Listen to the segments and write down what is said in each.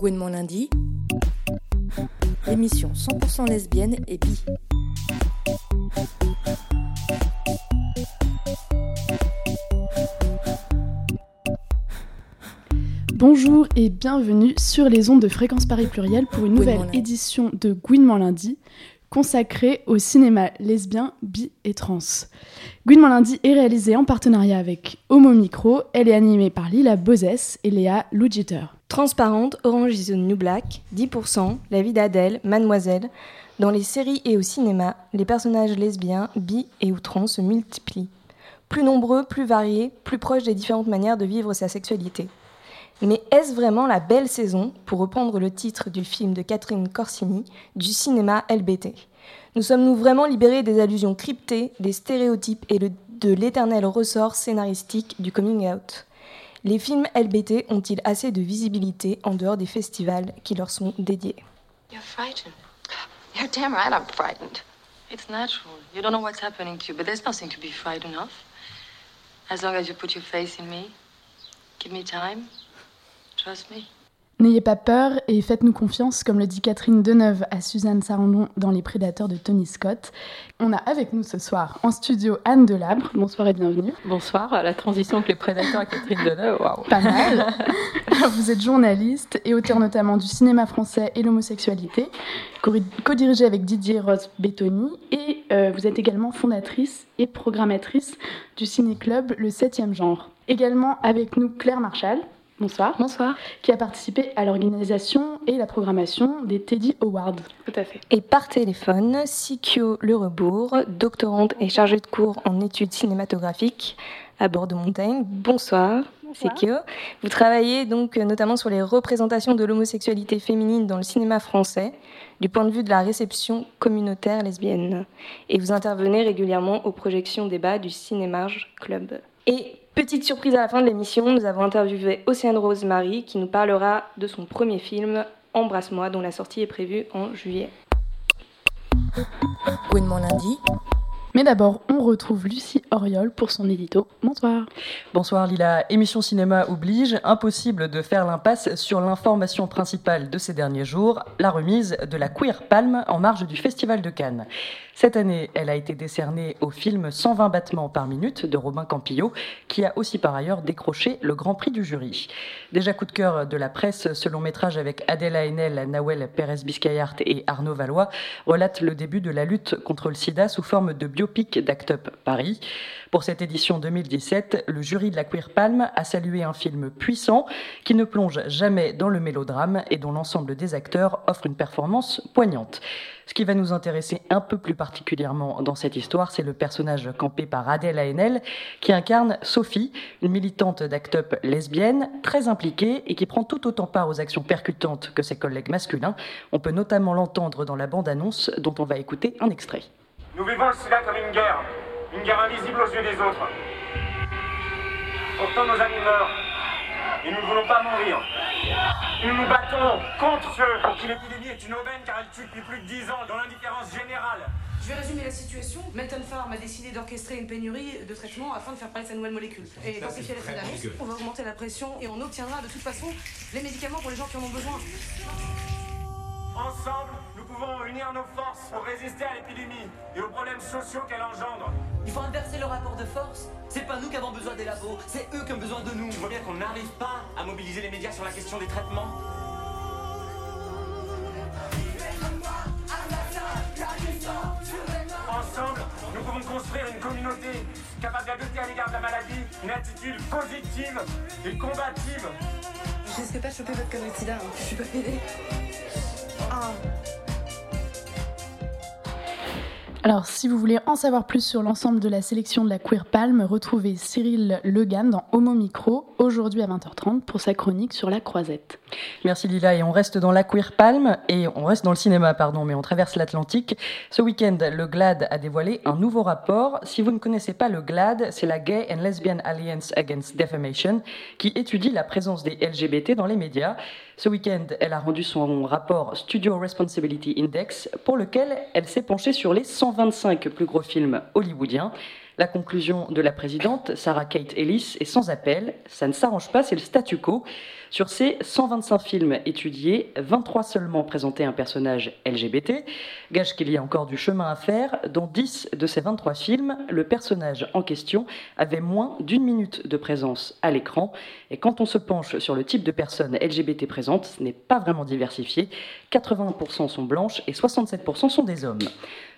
Gouinement lundi, émission 100% lesbienne et bi. Bonjour et bienvenue sur les ondes de Fréquence Paris Pluriel pour une nouvelle Gouinement édition de Gouinement lundi consacrée au cinéma lesbien, bi et trans. Gouinement lundi est réalisé en partenariat avec Homo Micro. Elle est animée par Lila Bozès et Léa Lougiter. Transparente, Orange is the New Black, 10%, La vie d'Adèle, Mademoiselle. Dans les séries et au cinéma, les personnages lesbiens, bi et ou trans se multiplient. Plus nombreux, plus variés, plus proches des différentes manières de vivre sa sexualité. Mais est-ce vraiment la belle saison, pour reprendre le titre du film de Catherine Corsini, du cinéma LBT Nous sommes-nous vraiment libérés des allusions cryptées, des stéréotypes et de l'éternel ressort scénaristique du coming out? Les films LBT ont-ils assez de visibilité en dehors des festivals qui leur sont dédiés? You're frightened. You're damn right I'm frightened. It's natural. You don't know what's happening to you, but there's nothing to be frightened of. As long as you put your faith in me, give me time, trust me. N'ayez pas peur et faites-nous confiance, comme le dit Catherine Deneuve à Suzanne Sarandon dans Les Prédateurs de Tony Scott. On a avec nous ce soir en studio Anne Delabre. Bonsoir et bienvenue. Bonsoir, la transition avec les prédateurs à Catherine Deneuve, waouh. Pas mal. Vous êtes journaliste et auteur notamment du cinéma français et l'homosexualité, co- co-dirigé avec Didier Rose Bettoni. Et euh, vous êtes également fondatrice et programmatrice du ciné-club Le 7e Genre. Également avec nous Claire Marchal. Bonsoir. Bonsoir. Qui a participé à l'organisation et la programmation des Teddy Awards. Tout à fait. Et par téléphone, Sikyo Le Rebourg, doctorante et chargée de cours en études cinématographiques à Bordeaux-Montaigne. Bonsoir. Sikyo. Vous travaillez donc euh, notamment sur les représentations de l'homosexualité féminine dans le cinéma français, du point de vue de la réception communautaire lesbienne. Et vous intervenez régulièrement aux projections débats du Cinémarge Club. Et petite surprise à la fin de l'émission, nous avons interviewé Océane Rose Marie qui nous parlera de son premier film Embrasse-moi, dont la sortie est prévue en juillet. Gouinement lundi, Mais d'abord, on retrouve Lucie Oriol pour son édito. Bonsoir. Bonsoir Lila, émission cinéma oblige, impossible de faire l'impasse sur l'information principale de ces derniers jours, la remise de la Queer Palme en marge du Festival de Cannes. Cette année, elle a été décernée au film 120 battements par minute de Robin Campillo, qui a aussi par ailleurs décroché le Grand Prix du jury. Déjà coup de cœur de la presse, ce long métrage avec Adèle Haenel, Nawel Pérez-Biscayart et Arnaud Valois relate le début de la lutte contre le sida sous forme de biopic d'Act Up Paris. Pour cette édition 2017, le jury de la Queer Palme a salué un film puissant qui ne plonge jamais dans le mélodrame et dont l'ensemble des acteurs offre une performance poignante. Ce qui va nous intéresser un peu plus particulièrement dans cette histoire, c'est le personnage campé par Adèle Haenel, qui incarne Sophie, une militante d'Act Up lesbienne, très impliquée et qui prend tout autant part aux actions percutantes que ses collègues masculins. On peut notamment l'entendre dans la bande-annonce dont on va écouter un extrait. Nous vivons sida comme une guerre, une guerre invisible aux yeux des autres. Pourtant nos amis meurent, et nous ne voulons pas mourir. Nous nous battons contre ceux pour qui l'épidémie est une aubaine car elle tue depuis plus de 10 ans dans l'indifférence générale. Je vais résumer la situation. Melton Farm a décidé d'orchestrer une pénurie de traitements afin de faire parler de sa nouvelle molécule. Et d'amplifier l'effet d'annonce, on va augmenter la pression et on obtiendra de toute façon les médicaments pour les gens qui en ont besoin. Ensemble, pouvons unir nos forces pour résister à l'épidémie et aux problèmes sociaux qu'elle engendre. Il faut inverser le rapport de force. C'est pas nous qui avons besoin des labos, c'est eux qui ont besoin de nous. Tu vois bien qu'on n'arrive pas à mobiliser les médias sur la question des traitements. Ensemble, nous pouvons construire une communauté capable d'adopter à l'égard de la maladie une attitude positive et combative. Je risque pas de choper votre connerie de sida, hein. je suis pas pédée. Ah. Alors, si vous voulez en savoir plus sur l'ensemble de la sélection de la Queer Palme, retrouvez Cyril Legan dans Homo Micro, aujourd'hui à 20h30, pour sa chronique sur la croisette. Merci Lila et on reste dans la Queer Palme et on reste dans le cinéma pardon mais on traverse l'Atlantique. Ce week-end, le GLAD a dévoilé un nouveau rapport. Si vous ne connaissez pas le GLAD, c'est la Gay and Lesbian Alliance Against Defamation qui étudie la présence des LGBT dans les médias. Ce week-end, elle a rendu son rapport Studio Responsibility Index pour lequel elle s'est penchée sur les 125 plus gros films hollywoodiens. La conclusion de la présidente, Sarah Kate Ellis, est sans appel. Ça ne s'arrange pas, c'est le statu quo. Sur ces 125 films étudiés, 23 seulement présentaient un personnage LGBT. Gage qu'il y a encore du chemin à faire. Dans 10 de ces 23 films, le personnage en question avait moins d'une minute de présence à l'écran. Et quand on se penche sur le type de personnes LGBT présentes, ce n'est pas vraiment diversifié. 80% sont blanches et 67% sont des hommes.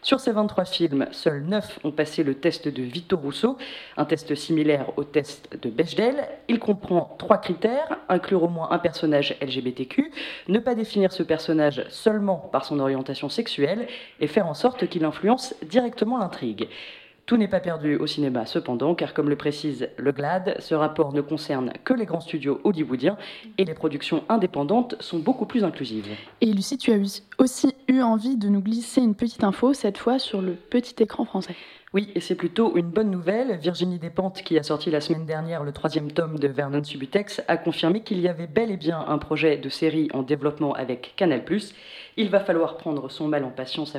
Sur ces 23 films, seuls 9 ont passé le test de Vito Rousseau, un test similaire au test de Bechdel. Il comprend trois critères inclure au moins un personnage LGBTQ, ne pas définir ce personnage seulement par son orientation sexuelle et faire en sorte qu'il influence directement l'intrigue. Tout n'est pas perdu au cinéma cependant, car comme le précise le GLAD, ce rapport ne concerne que les grands studios hollywoodiens et les productions indépendantes sont beaucoup plus inclusives. Et Lucie, tu as aussi eu envie de nous glisser une petite info, cette fois sur le petit écran français. Oui, et c'est plutôt une bonne nouvelle. Virginie Despentes, qui a sorti la semaine dernière le troisième tome de Vernon Subutex, a confirmé qu'il y avait bel et bien un projet de série en développement avec Canal+. Il va falloir prendre son mal en patience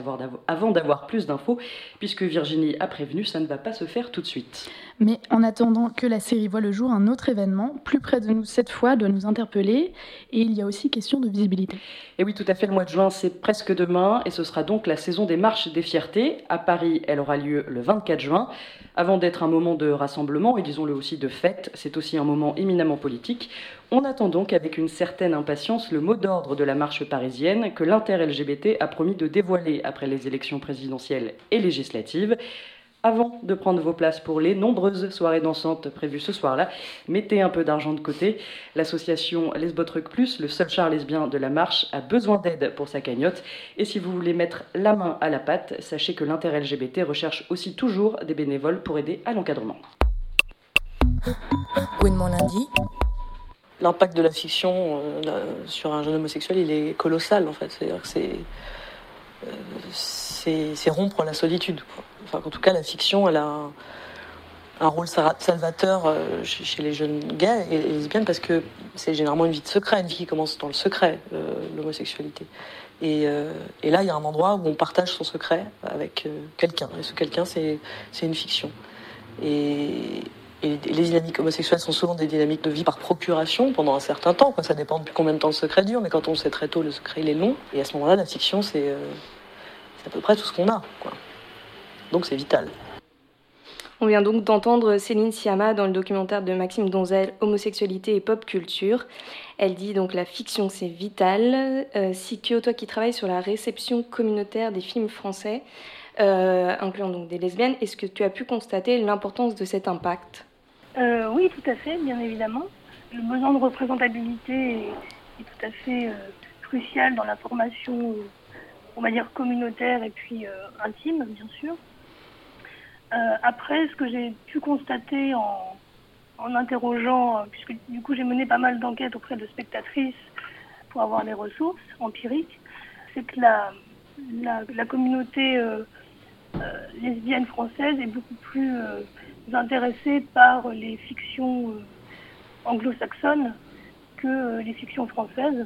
avant d'avoir plus d'infos, puisque Virginie a prévenu, ça ne va pas se faire tout de suite. Mais en attendant que la série voit le jour, un autre événement, plus près de nous cette fois, doit nous interpeller. Et il y a aussi question de visibilité. Et oui, tout à fait, le mois de juin, c'est presque demain, et ce sera donc la saison des marches des fiertés. À Paris, elle aura lieu le 24 juin. Avant d'être un moment de rassemblement, et disons-le aussi de fête, c'est aussi un moment éminemment politique. On attend donc avec une certaine impatience le mot d'ordre de la marche parisienne que l'inter-LGBT a promis de dévoiler après les élections présidentielles et législatives. Avant de prendre vos places pour les nombreuses soirées dansantes prévues ce soir-là, mettez un peu d'argent de côté. L'association Lesbotruc Plus, le seul char lesbien de la marche, a besoin d'aide pour sa cagnotte. Et si vous voulez mettre la main à la pâte, sachez que l'inter-LGBT recherche aussi toujours des bénévoles pour aider à l'encadrement. lundi. L'impact de la fiction euh, sur un jeune homosexuel, il est colossal en fait. C'est-à-dire que c'est c'est rompre la solitude. Enfin, en tout cas, la fiction, a un, rôle salvateur euh, chez, les jeunes gays et, lesbiennes parce que c'est généralement une vie de secret, une vie qui commence dans le secret, euh, l'homosexualité. Euh, et, là, il y a un endroit où on partage son secret avec quelqu'un. Et ce quelqu'un, c'est une fiction. Et, les dynamiques homosexuelles sont souvent des dynamiques de vie par procuration pendant un certain temps. Ça dépend depuis combien de temps le secret dure, mais quand on sait très tôt, le secret il est long. Et à ce moment-là, la fiction, c'est à peu près tout ce qu'on a. Donc c'est vital. On vient donc d'entendre Céline Siama dans le documentaire de Maxime Donzel, Homosexualité et pop culture. Elle dit donc la fiction c'est vital. Euh, Sikyo, toi qui travailles sur la réception communautaire des films français, euh, incluant donc des lesbiennes, est-ce que tu as pu constater l'importance de cet impact? Euh, Oui, tout à fait, bien évidemment. Le besoin de représentabilité est, tout à fait euh, crucial dans la formation on va dire communautaire et puis euh, intime, bien sûr. Après, ce que j'ai pu constater en, en interrogeant, puisque du coup j'ai mené pas mal d'enquêtes auprès de spectatrices pour avoir des ressources empiriques, c'est que la, la, communauté lesbienne française est beaucoup plus intéressée par les fictions anglo-saxonnes que les fictions françaises.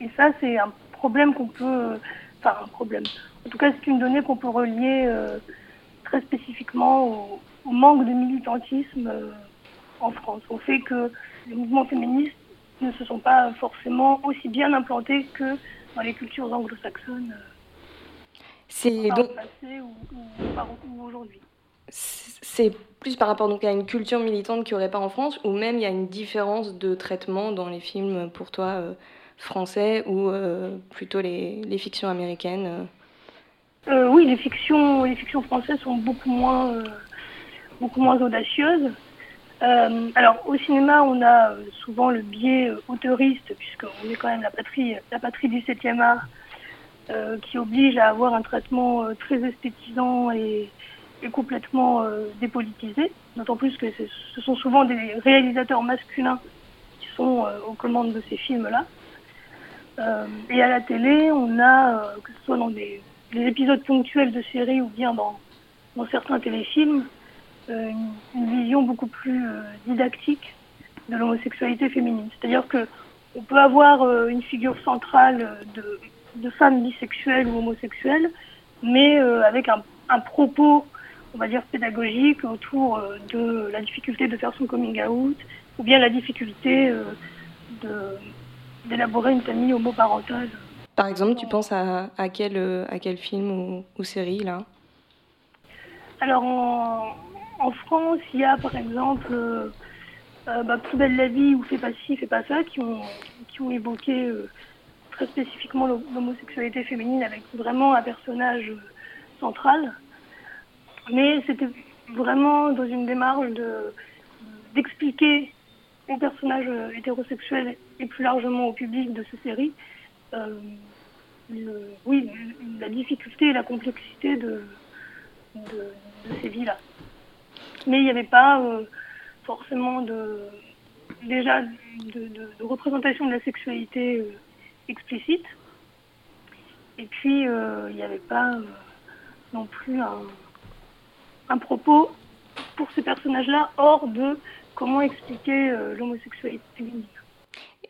et ça, c'est un problème qu'on peut. Enfin, un problème. En tout cas, c'est une donnée qu'on peut relier euh, très spécifiquement au, manque de militantisme euh, en France, au fait que les mouvements féministes ne se sont pas forcément aussi bien implantés que dans les cultures anglo-saxonnes. Euh, c'est donc. Passé ou, aujourd'hui. C'est plus par rapport donc à une culture militante qu'il n'y aurait pas en France, ou même il y a une différence de traitement dans les films pour toi français ou euh, plutôt les, fictions américaines euh? Euh, Oui, les fictions, les fictions françaises sont beaucoup moins, beaucoup moins audacieuses. alors au cinéma, on a souvent le biais auteuriste, puisqu'on est quand même la patrie, la patrie du 7e art, qui oblige à avoir un traitement très esthétisant et, et complètement dépolitisé. D'autant plus que ce sont souvent des réalisateurs masculins qui sont aux commandes de ces films-là. Euh, et à la télé, on a, euh, que ce soit dans des, épisodes ponctuels de séries ou bien dans, certains téléfilms, euh, une, vision beaucoup plus didactique de l'homosexualité féminine. C'est-à-dire que on peut avoir une figure centrale de, de femme bisexuelle ou homosexuelle, mais avec un, propos on va dire, pédagogiques autour euh, de la difficulté de faire son coming out ou bien la difficulté euh, d'élaborer une famille homoparentale. Par exemple, tu penses à, à, quel, euh, à quel film ou, ou série là? Alors en, en France, il y a par exemple euh, bah, Plus belle la vie ou Fais pas ci, fais pas ça qui ont, qui ont évoqué euh, très spécifiquement l'hom- l'homosexualité féminine avec vraiment un personnage central. Mais c'était vraiment dans une démarche de d'expliquer aux personnages euh, hétérosexuels et plus largement au public de ces séries euh, oui, la difficulté et la complexité de, ces vies-là. Mais il n'y avait pas euh, forcément déjà de, représentation de la sexualité explicite. Et puis il n'y avait pas non plus un, un propos pour ces personnages-là hors de comment expliquer euh, l'homosexualité féminine.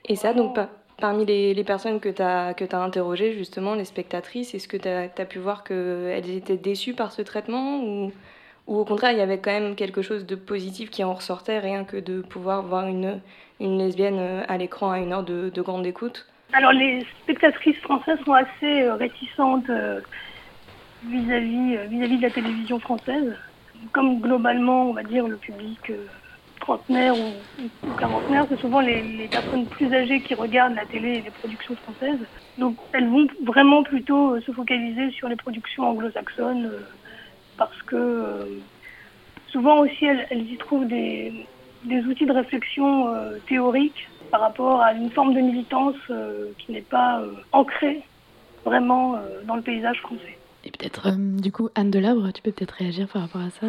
Et ça, donc, pa- parmi les, les personnes que tu as, que as interrogées, justement, les spectatrices, est-ce que tu as, pu voir qu'elles étaient déçues par ce traitement ou, ou au contraire, il y avait quand même quelque chose de positif qui en ressortait, rien que de pouvoir voir une, une lesbienne euh, à l'écran à une heure de, de grande écoute? Alors les spectatrices françaises sont assez euh, réticentes euh, vis-à-vis euh, vis-à-vis de la télévision française. Comme globalement, on va dire, le public euh, trentenaire ou, ou quarantenaire, c'est souvent les, personnes plus âgées qui regardent la télé et les productions françaises. Donc elles vont vraiment plutôt euh, se focaliser sur les productions anglo-saxonnes euh, parce que souvent aussi elles, y trouvent des, des outils de réflexion théoriques par rapport à une forme de militance qui n'est pas ancrée vraiment dans le paysage français. Et peut-être, euh, du coup, Anne Delabre, tu peux peut-être réagir par rapport à ça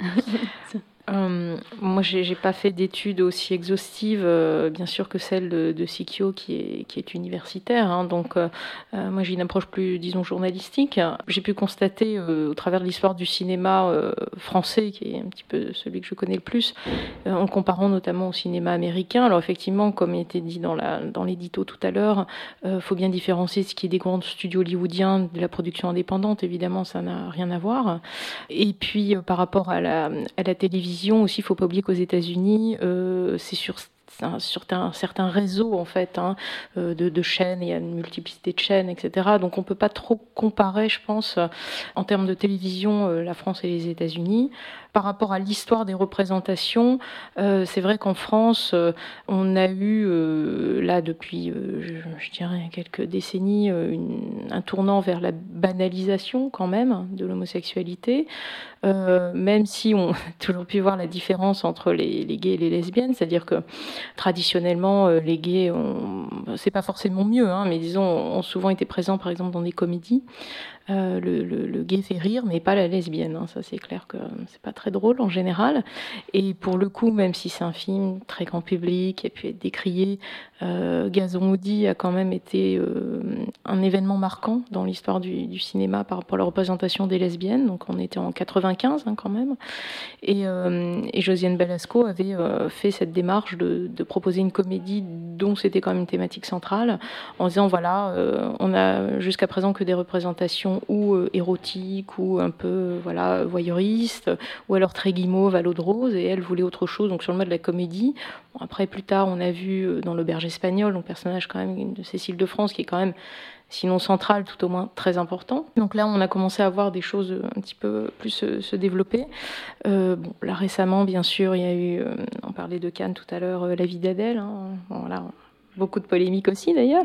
Euh, moi, j'ai j'ai pas fait d'études aussi exhaustives, euh, bien sûr, que celle de, de Sikyo, qui est, universitaire. hein. donc, euh, moi, j'ai une approche plus, disons, journalistique. J'ai pu constater, au travers de l'histoire du cinéma français, qui est un petit peu celui que je connais le plus, en comparant notamment au cinéma américain. Alors, effectivement, comme il était dit dans l'édito tout à l'heure, il faut bien différencier ce qui est des grands studios hollywoodiens de la production indépendante. Évidemment, ça n'a rien à voir. Et puis, par rapport à la télévision aussi, il faut pas oublier qu'aux États-Unis, euh, c'est sur sur un certain réseau en fait hein, euh, de, chaînes, il y a une multiplicité de chaînes, etc. Donc on peut pas trop comparer, je pense, en termes de télévision, euh, la France et les États-Unis. Par rapport à l'histoire des représentations, euh, c'est vrai qu'en France, euh, on a eu euh, là depuis, je, dirais, quelques décennies, un tournant vers la banalisation quand même de l'homosexualité. Même si on a toujours pu voir la différence entre les, gays et les lesbiennes, c'est-à-dire que traditionnellement, les gays, c'est pas forcément mieux, hein, mais disons, ont souvent été présents par exemple dans des comédies. Euh, le, le- le gay fait rire, mais pas la lesbienne. hein. Ça, c'est clair que c'est pas très drôle en général. Et pour le coup, même si c'est un film très grand public qui a pu être décrié, euh, Gazon Maudit a quand même été euh, un événement marquant dans l'histoire du, cinéma par rapport à la représentation des lesbiennes. Donc, on était en 95 hein, quand même. Et, Josiane Balasco avait fait cette démarche de, proposer une comédie dont c'était quand même une thématique centrale, en disant voilà, on a jusqu'à présent que des représentations ou euh, érotiques ou un peu euh, voilà voyeuristes, ou alors très guimauve à de rose, et elle voulait autre chose, donc sur le mode de la comédie. Après, plus tard, on a vu euh, dans l'auberge espagnole, un personnage quand même de Cécile de France, qui est quand même sinon central, tout au moins très important. Donc là, on a commencé à voir des choses un petit peu plus se, se développer. Euh, bon, là récemment, bien sûr, il y a eu, euh, on parlait de Cannes tout à l'heure, euh, La vie d'Adèle. hein. Bon, voilà, beaucoup de polémiques aussi d'ailleurs.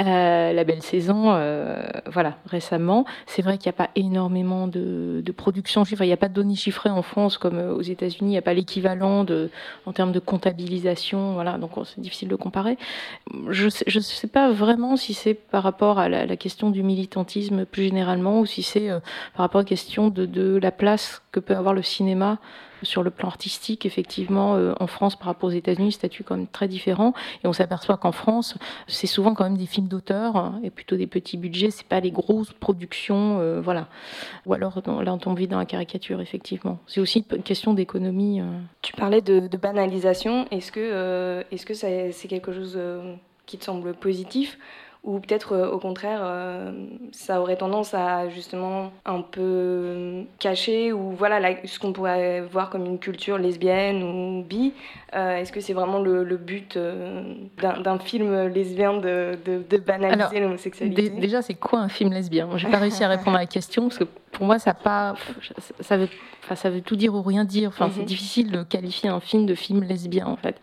Euh, la belle saison, euh, voilà, récemment. C'est vrai qu'il n'y a pas énormément de, de production chiffrée, il n'y a pas de données chiffrées en France comme euh, aux États-Unis, il n'y a pas l'équivalent en termes de comptabilisation, voilà, donc c'est difficile de comparer. Je ne sais, pas vraiment si c'est par rapport à la, question du militantisme plus généralement ou si c'est euh, par rapport à la question de la place que peut avoir le cinéma sur le plan artistique, effectivement, euh, en France par rapport aux États-Unis, statut quand même très différent. Et on s'aperçoit qu'en France, c'est souvent quand même des films d'auteur hein, et plutôt des petits budgets. C'est pas les grosses productions, euh, voilà. Ou alors là on tombe vite dans la caricature, effectivement. C'est aussi une question d'économie. euh. Tu parlais de, banalisation. Est-ce que, est-ce que c'est quelque chose qui te semble positif? Ou peut-être euh, au contraire, euh, ça aurait tendance à justement un peu cacher ou voilà ce qu'on pourrait voir comme une culture lesbienne ou bi. Euh, est-ce que c'est vraiment le, but d'un film lesbien de, de, banaliser l'homosexualité? Déjà, c'est quoi un film lesbien? J'ai pas réussi à répondre à la question parce que pour moi, ça pas, ça veut, ça veut tout dire ou rien dire. Enfin, c'est mhm. difficile de qualifier un film de film lesbien en fait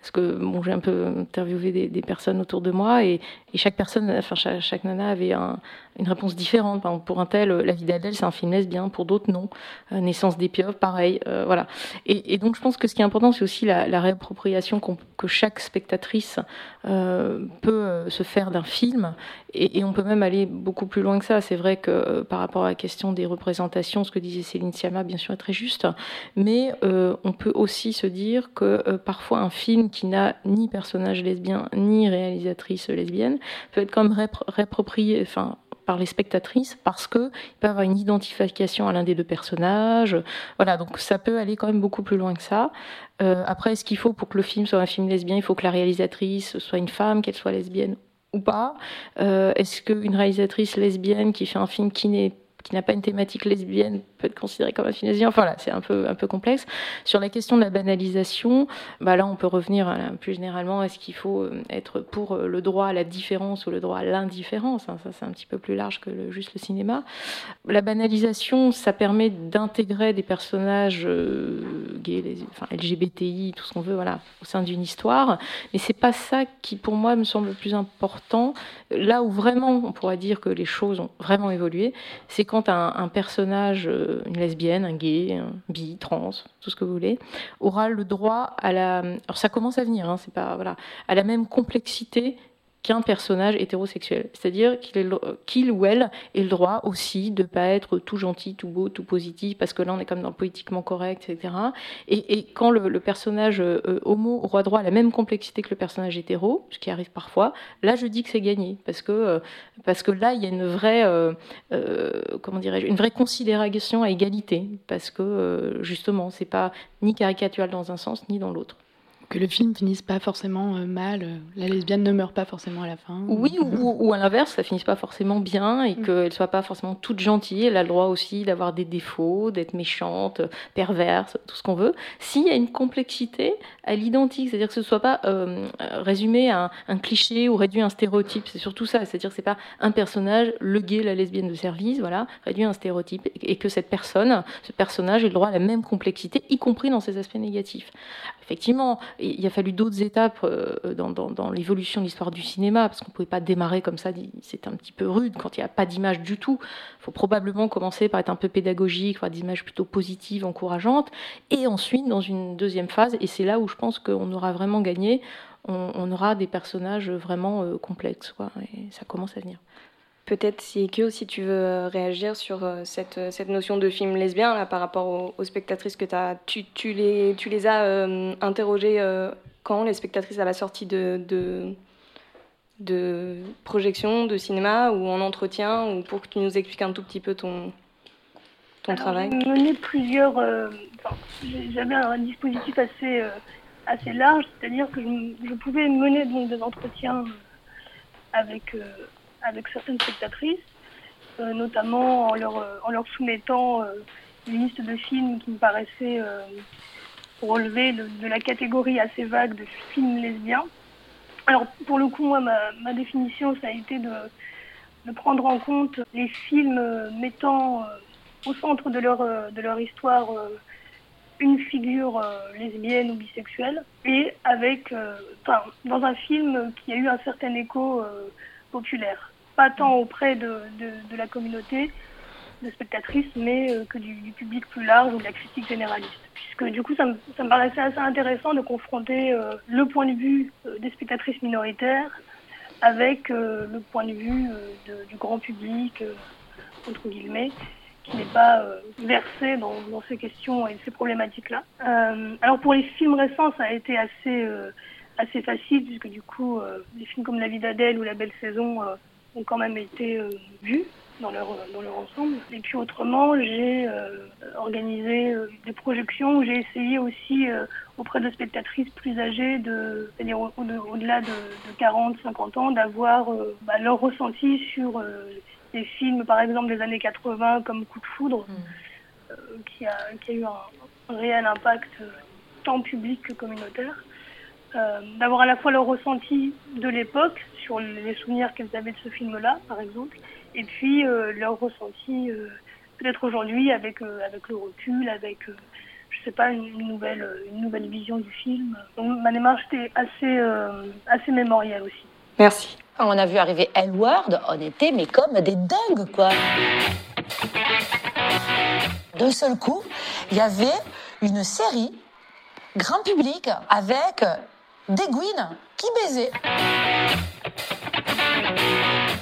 parce que bon, j'ai un peu interviewé des, des, personnes autour de moi et, et chaque personne, enfin chaque, nana avait un, une réponse différente. pour un tel, La vie d'Adèle, c'est un film lesbien, pour d'autres, non. Euh, Naissance des pieuvres, pareil, euh, voilà. Et, et, donc je pense que ce qui est important, c'est aussi la, la réappropriation que chaque spectatrice euh, peut se faire d'un film et, et, on peut même aller beaucoup plus loin que ça. C'est vrai que par rapport à la question des représentations, ce que disait Céline Sciamma, bien sûr, est très juste, mais on peut aussi se dire que parfois un film qui n'a ni personnage lesbien ni réalisatrice lesbienne peut être comme réapproprié, enfin par les spectatrices parce que il avoir une identification à l'un des deux personnages. Voilà, donc ça peut aller quand même beaucoup plus loin que ça. Euh, après, est-ce qu'il faut pour que le film soit un film lesbien, il faut que la réalisatrice soit une femme, qu'elle soit lesbienne ou pas? Euh, Est-ce qu'une réalisatrice lesbienne qui fait un film qui n'est qui n'a pas une thématique lesbienne peut être considéré comme un film. Enfin, voilà, c'est un peu, un peu complexe. Sur la question de la banalisation, bah là, on peut revenir plus généralement, est-ce qu'il faut euh, être pour euh, le droit à la différence ou le droit à l'indifférence hein, Ça, c'est un petit peu plus large que juste le cinéma. La banalisation, ça permet d'intégrer des personnages euh, gays, enfin, LGBTI, tout ce qu'on veut, voilà, au sein d'une histoire. Mais c'est pas ça qui, pour moi, me semble le plus important. Là où vraiment, on pourrait dire que les choses ont vraiment évolué, c'est quand un, personnage euh, une lesbienne, un gay, un bi, trans, tout ce que vous voulez, aura le droit à la. Alors ça commence à venir, hein, c'est pas à la même complexité qu'un personnage hétérosexuel. C'est-à-dire qu'il ou elle ait le droit aussi de pas être tout gentil, tout beau, tout positif, parce que là on est comme dans le politiquement correct, etc. Et, quand le, personnage euh, homo aura droit à la même complexité que le personnage hétéro, ce qui arrive parfois, là je dis que c'est gagné, parce que, euh, parce que là il y a une vraie, euh, comment dirais-je, une vraie considération à égalité, parce que justement c'est pas ni caricatural dans un sens ni dans l'autre que le film finisse pas forcément euh, mal, euh, la lesbienne ne meurt pas forcément à la fin. Oui, ou, ou, à l'inverse, ça finisse pas forcément bien et mm. qu'elle soit pas forcément toute gentille. Elle a le droit aussi d'avoir des défauts, d'être méchante, perverse, tout ce qu'on veut. S'il y a une complexité à l'identique, c'est-à-dire que ce soit pas euh, résumé à un, cliché ou réduit à un stéréotype, c'est surtout ça. C'est-à-dire que c'est pas un personnage, le gay, la lesbienne de service, voilà, réduit à un stéréotype et que cette personne, ce personnage, ait le droit à la même complexité, y compris dans ses aspects négatifs effectivement, il a fallu d'autres étapes euh, dans, l'évolution de l'histoire du cinéma, parce qu'on ne pouvait pas démarrer comme ça, c'est un petit peu rude quand il n'y a pas d'image du tout. Il faut probablement commencer par être un peu pédagogique, avoir des images plutôt positives, encourageantes, et ensuite, dans une deuxième phase, et c'est là où je pense qu'on aura vraiment gagné, on, aura des personnages vraiment euh, complexes, et ça commence à venir. Peut-être si que si tu veux euh, réagir sur euh, cette, euh, cette notion de film lesbien là, par rapport aux, spectatrices que as, tu, tu, les, tu les as interrogées quand les spectatrices à la sortie de, de, de, projection, de cinéma ou en entretien ou pour que tu nous expliques un tout petit peu ton, ton travail? J'ai mené plusieurs. J'avais un dispositif assez, assez large, c'est-à-dire que je, je, pouvais mener donc, des entretiens avec avec certaines spectatrices, euh, notamment en leur, euh, en leur soumettant euh, une liste de films qui me paraissaient relever de, la catégorie assez vague de films lesbiens. Alors pour le coup, moi, ma, définition, ça a été de, de, prendre en compte les films mettant au centre de leur, de leur histoire une figure lesbienne ou bisexuelle et avec, enfin, dans un film qui a eu un certain écho populaire pas tant auprès de, de, la communauté de spectatrices, mais euh, que du, public plus large ou de la critique généraliste. Puisque du coup, ça me, paraissait assez intéressant de confronter euh, le point de vue euh, des spectatrices minoritaires avec le point de vue du grand public, entre guillemets, qui n'est pas versé dans, dans, ces questions et ces problématiques-là. alors pour les films récents, ça a été assez, assez facile, puisque du coup, des films comme La vie d'Adèle ou La belle saison ont quand même été euh, vus. dans leur, dans leur ensemble. Et puis autrement, j'ai organisé des projections où j'ai essayé aussi auprès de spectatrices plus âgées, de, c'est-à-dire au-delà de, 40-50 ans, d'avoir bah, leur ressenti sur des films, par exemple, des années 80 comme Coup de foudre, mm. qui, a, qui a eu un, réel impact tant public que communautaire. Euh, d'avoir à la fois leur ressenti de l'époque sur les souvenirs qu'elles avaient de ce film-là, par exemple, et puis euh, leur ressenti euh, peut-être aujourd'hui avec avec le recul, avec je sais pas une, nouvelle une nouvelle vision du film. Donc ma démarche était assez assez mémorielle aussi. Merci. Quand on a vu arriver Elward, on était mais comme des dingues quoi. D'un seul coup, il y avait une série grand public avec des Gwyn qui baisaient.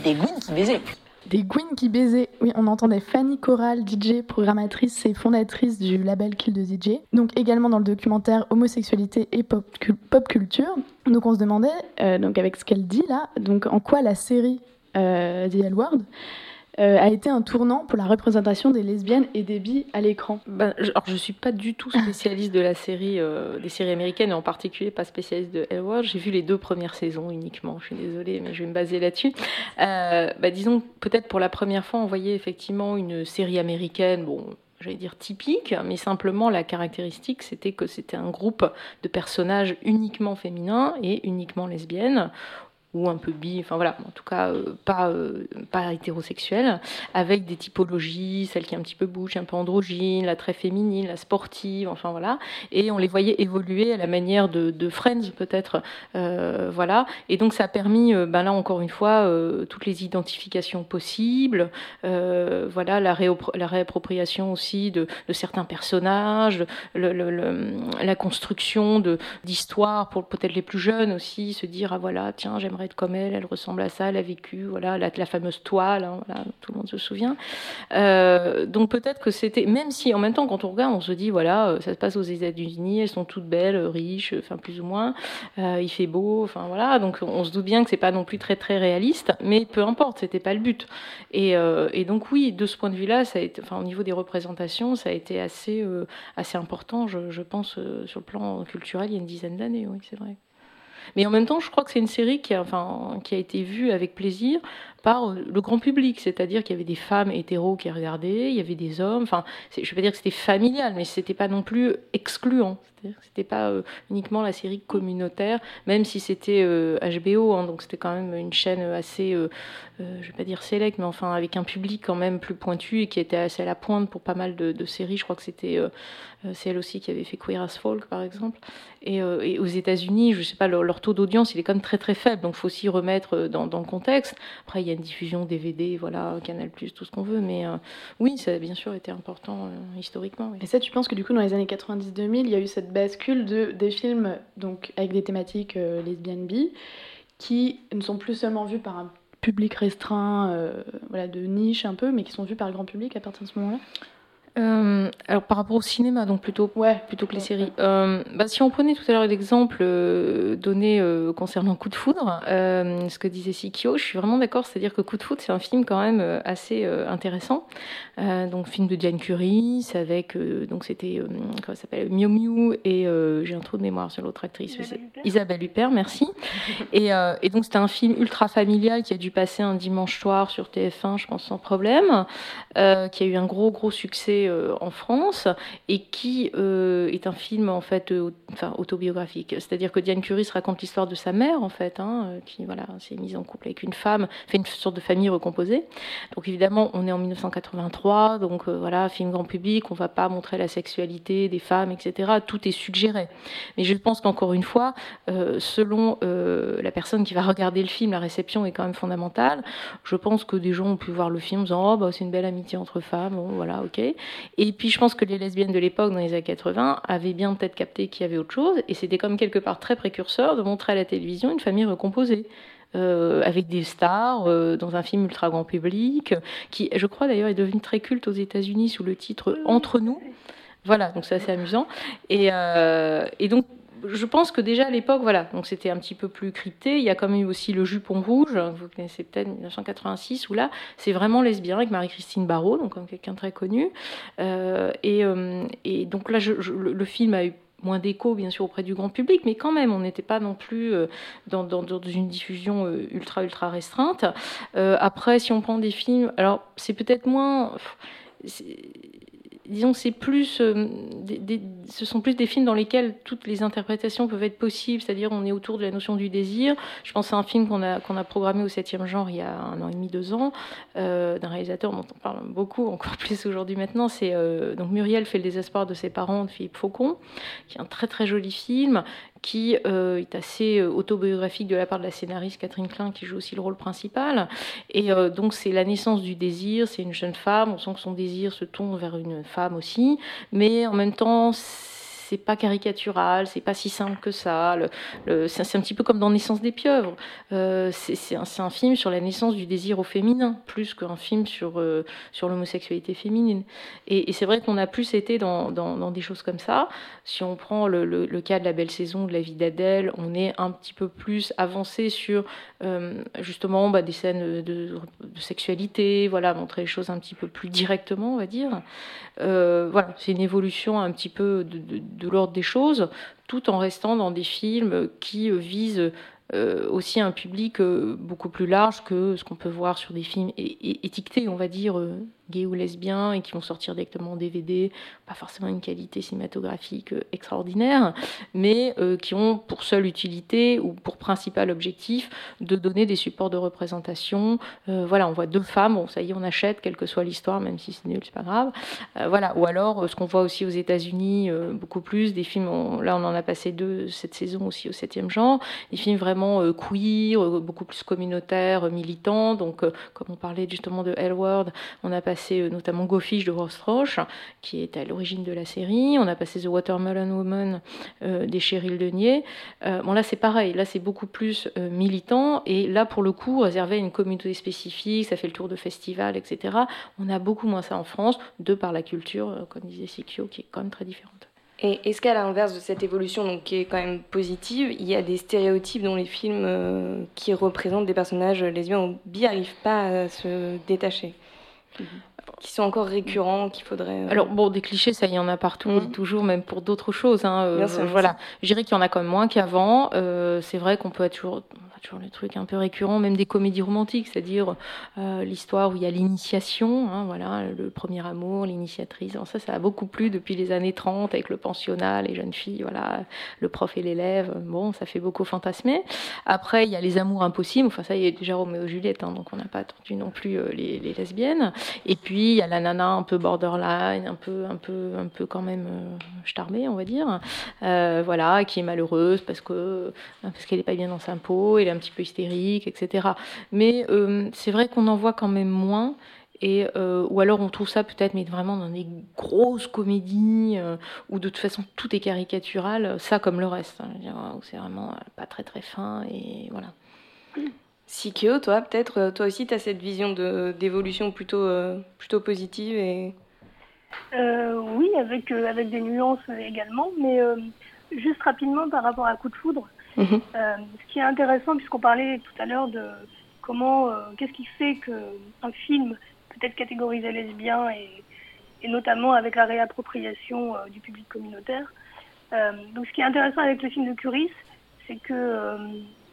Des Gwyn qui baisaient. Des Gwyn qui baisaient. Oui, on entendait Fanny Corral, DJ, programmatrice et fondatrice du label Kill de DJ. Donc également dans le documentaire Homosexualité et pop, culture. Donc on se demandait, euh, donc avec ce qu'elle dit là, donc en quoi la série euh, The euh, a été un tournant pour la représentation des lesbiennes et des bi à l'écran ben, je, Alors, je suis pas du tout spécialiste de la série, euh, des séries américaines, et en particulier pas spécialiste de Elwood. J'ai vu les deux premières saisons uniquement. Je suis désolée, mais je vais me baser là-dessus. Euh, bah, disons, peut-être pour la première fois, on voyait effectivement une série américaine, bon, j'allais dire typique, mais simplement la caractéristique, c'était que c'était un groupe de personnages uniquement féminins et uniquement lesbiennes, un peu bi, enfin voilà, en tout cas euh, pas, euh, pas hétérosexuel, avec des typologies, celle qui est un petit peu bouche, un peu androgyne, la très féminine, la sportive, enfin voilà, et on les voyait évoluer à la manière de, Friends peut-être, euh, voilà, et donc ça a permis, ben là encore une fois, toutes les identifications possibles, voilà, la, réappropriation aussi de, certains personnages, la construction d'histoires pour peut-être les plus jeunes aussi, se dire ah voilà, tiens j'aimerais comme elle, elle ressemble à ça, elle a vécu, voilà, la, fameuse toile, hein, tout le monde se souvient. Euh, donc peut-être que c'était, même si en même temps, quand on regarde, on se dit, voilà, euh, ça se passe aux États-Unis, elles sont toutes belles, riches, enfin plus ou moins, euh, il fait beau, enfin voilà, donc on se doute bien que c'est pas non plus très très réaliste, mais peu importe, c'était pas le but. Et, donc oui, de ce point de vue-là, au niveau des représentations, ça a été assez assez important, je pense, sur le plan culturel, il y a une dizaine d'années, oui, c'est vrai. Mais en même temps, je crois que c'est une série qui a, été vue avec plaisir euh, le grand public, c'est-à-dire qu'il y avait des femmes hétéros qui regardaient, il y avait des hommes. Enfin, je ne vais pas dire que c'était familial, mais c'était pas non plus excluant. C'était pas euh, uniquement la série communautaire, même si c'était HBO, euh, hein, donc c'était quand même une chaîne assez, je vais pas dire sélect, mais enfin avec un public quand même plus pointu et qui était assez à la pointe pour pas mal de, séries. Je crois que c'était c'est elle aussi qui avait fait Queer as Folk, par exemple. Et, aux États-Unis, je sais pas, leur, taux d'audience, il est quand même très très faible, donc faut aussi remettre dans, dans le contexte. Après, il y a diffusion DVD, voilà, Canal+, tout ce qu'on veut, mais euh, oui, ça a bien sûr été important euh, historiquement. Et ça, tu penses que du coup, dans les années 90-2000, il y a eu cette bascule de, des films donc, avec des thématiques euh, lesbiennes bi, qui ne sont plus seulement vus par un public restreint, voilà, de niche un peu, mais qui sont vus par le grand public à partir de ce moment-là? Euh, alors par rapport au cinéma, donc plutôt, ouais, plutôt que les séries. Euh, bah, si on prenait tout à l'heure l'exemple euh, donné euh, concernant Coup de foudre, euh, ce que disait Sikio, je suis vraiment d'accord, c'est-à-dire que Coup de foudre, c'est un film quand même assez intéressant. Donc film de Diane Curie, avec donc c'était comment ça s'appelle Miu Miu et j'ai un trou de mémoire sur l'autre actrice, Isabelle Huppert, merci. et, et, donc c'était un film ultra familial qui a dû passer un dimanche soir sur TF1, je pense sans problème, qui a eu un gros gros succès euh, en France et qui euh, est un film en fait euh, enfin, autobiographique. C'est-à-dire que Diane Curie se raconte l'histoire de sa mère en fait, hein, qui voilà s'est mise en couple avec une femme, fait une sorte de famille recomposée. Donc évidemment on est en 1983, donc voilà film grand public, on va pas montrer la sexualité des femmes, etc. Tout est suggéré. Mais je pense qu'encore une fois, selon la personne qui va regarder le film, la réception est quand même fondamentale. Je pense que des gens ont pu voir le film en disant oh bah c'est une belle amitié entre femmes, voilà ok. Et puis je pense que les lesbiennes de l'époque, dans les années 80, avaient bien peut-être capté qu'il y avait autre chose, et c'était comme quelque part très précurseur de montrer à la télévision une famille recomposée. Euh, avec des stars euh, dans un film ultra grand public, qui, je crois d'ailleurs, est devenu très culte aux États-Unis sous le titre Entre nous. Voilà, donc c'est assez amusant. Et, euh, et donc je pense que déjà à l'époque, voilà, donc c'était un petit peu plus crypté. Il y a quand même eu aussi le Jupon Rouge, vous connaissez peut-être 1986, où là, c'est vraiment lesbien avec Marie-Christine Barrault, donc comme quelqu'un très connu. Euh, et, euh, et, donc là, je, le, film a eu moins d'écho, bien sûr, auprès du grand public, mais quand même, on n'était pas non plus euh, dans, une diffusion ultra, ultra restreinte. après, si on prend des films, alors c'est peut-être moins disons, c'est plus, euh, ce sont plus des films dans lesquels toutes les interprétations peuvent être possibles, c'est-à-dire on est autour de la notion du désir. Je pense à un film qu'on a, a programmé au 7e genre il y a un an et demi, deux ans, euh, d'un réalisateur dont on parle beaucoup, encore plus aujourd'hui maintenant. C'est euh, donc Muriel fait le désespoir de ses parents de Philippe Faucon, qui est un très très joli film qui euh, est assez euh, autobiographique de la part de la scénariste Catherine Klein, qui joue aussi le rôle principal. Et euh, donc c'est la naissance du désir, c'est une jeune femme, on sent que son désir se tourne vers une femme aussi, mais en même temps c'est pas caricatural, c'est pas si simple que ça. Le, c'est un petit peu comme dans Naissance des pieuvres. Euh, c'est un, film sur la naissance du désir au féminin, plus qu'un film sur, euh, sur l'homosexualité féminine. Et, c'est vrai qu'on a plus été dans, dans, des choses comme ça. Si on prend le, le, cas de la belle saison de la vie d'Adèle, on est un petit peu plus avancé sur euh, justement bah, des scènes de, sexualité, voilà, montrer les choses un petit peu plus directement, on va dire. voilà, c'est une évolution un petit peu de l'ordre des choses, tout en restant dans des films qui visent euh, aussi un public euh, beaucoup plus large que ce qu'on peut voir sur des films étiquetés, on va dire, euh, gays ou lesbiens et qui vont sortir directement en DVD, pas forcément une qualité cinématographique euh, extraordinaire, mais euh, qui ont pour seule utilité ou pour principal objectif de donner des supports de représentation. Euh, voilà, on voit deux femmes, bon, ça y est, on achète, quelle que soit l'histoire, même si c'est nul, c'est pas grave. voilà, ou alors ce qu'on voit aussi aux États-Unis, beaucoup plus, des films, là on en a passé deux cette saison aussi au 7e genre, des films vraiment queer, beaucoup plus communautaires, militants. Donc, comme on parlait justement de Hellward, on a passé passé euh, notamment Go Fish de Ross Roche, qui est à l'origine de la série. On a passé The Watermelon Woman euh, des Cheryl Denier. Euh, bon, là, c'est pareil. Là, c'est beaucoup plus militant. Et là, pour le coup, réservé à une communauté spécifique, ça fait le tour de festivals, etc. On a beaucoup moins ça en France, de par la culture, comme disait Sikyo, qui est quand même très différente. Et est-ce qu'à l'inverse de cette évolution, donc, qui est quand même positive, il y a des stéréotypes dans les films qui représentent des personnages lesbiens ou bi n'arrivent pas à se détacher? Qui sont encore récurrents, qu'il faudrait. Euh, Alors bon, des clichés, ça il y en a partout, mhm. toujours, même pour d'autres choses. Hein, euh, voilà, je dirais qu'il y en a quand même moins qu'avant. Euh, c'est vrai qu'on peut être toujours toujours le truc un peu récurrent, même des comédies romantiques, c'est-à-dire l'histoire où il y a l'initiation, hein, voilà, le premier amour, l'initiatrice. Ça, ça a beaucoup plu depuis les années 30 avec le pensionnat, les jeunes filles, voilà, le prof et l'élève. Bon, ça fait beaucoup fantasmer. Après, il y a les amours impossibles. Enfin, ça, il y a déjà Roméo et Juliette, hein, donc on n'a pas attendu non plus les, les, lesbiennes. Et puis, il y a la nana un peu borderline, un peu, un peu, un peu quand même euh, on va dire. Euh, voilà, qui est malheureuse parce que parce qu'elle n'est pas bien dans sa peau. Et un petit peu hystérique, etc. Mais euh, c'est vrai qu'on en voit quand même moins. Et, euh, ou alors on trouve ça peut-être, mais vraiment dans des grosses comédies euh, où de toute façon tout est caricatural, ça comme le reste. Hein, c'est vraiment pas très très fin et voilà. Sikyo, toi peut-être, toi aussi tu as cette vision d'évolution plutôt, plutôt positive et... oui, avec, avec des nuances également, mais juste rapidement par rapport à Coup de foudre, Mhm. Euh, ce qui est intéressant, puisqu'on parlait tout à l'heure de comment, euh, qu'est-ce qui fait qu'un film peut être catégorisé lesbien et, et notamment avec la réappropriation euh, du public communautaire. donc, ce qui est intéressant avec le film de Curis, c'est que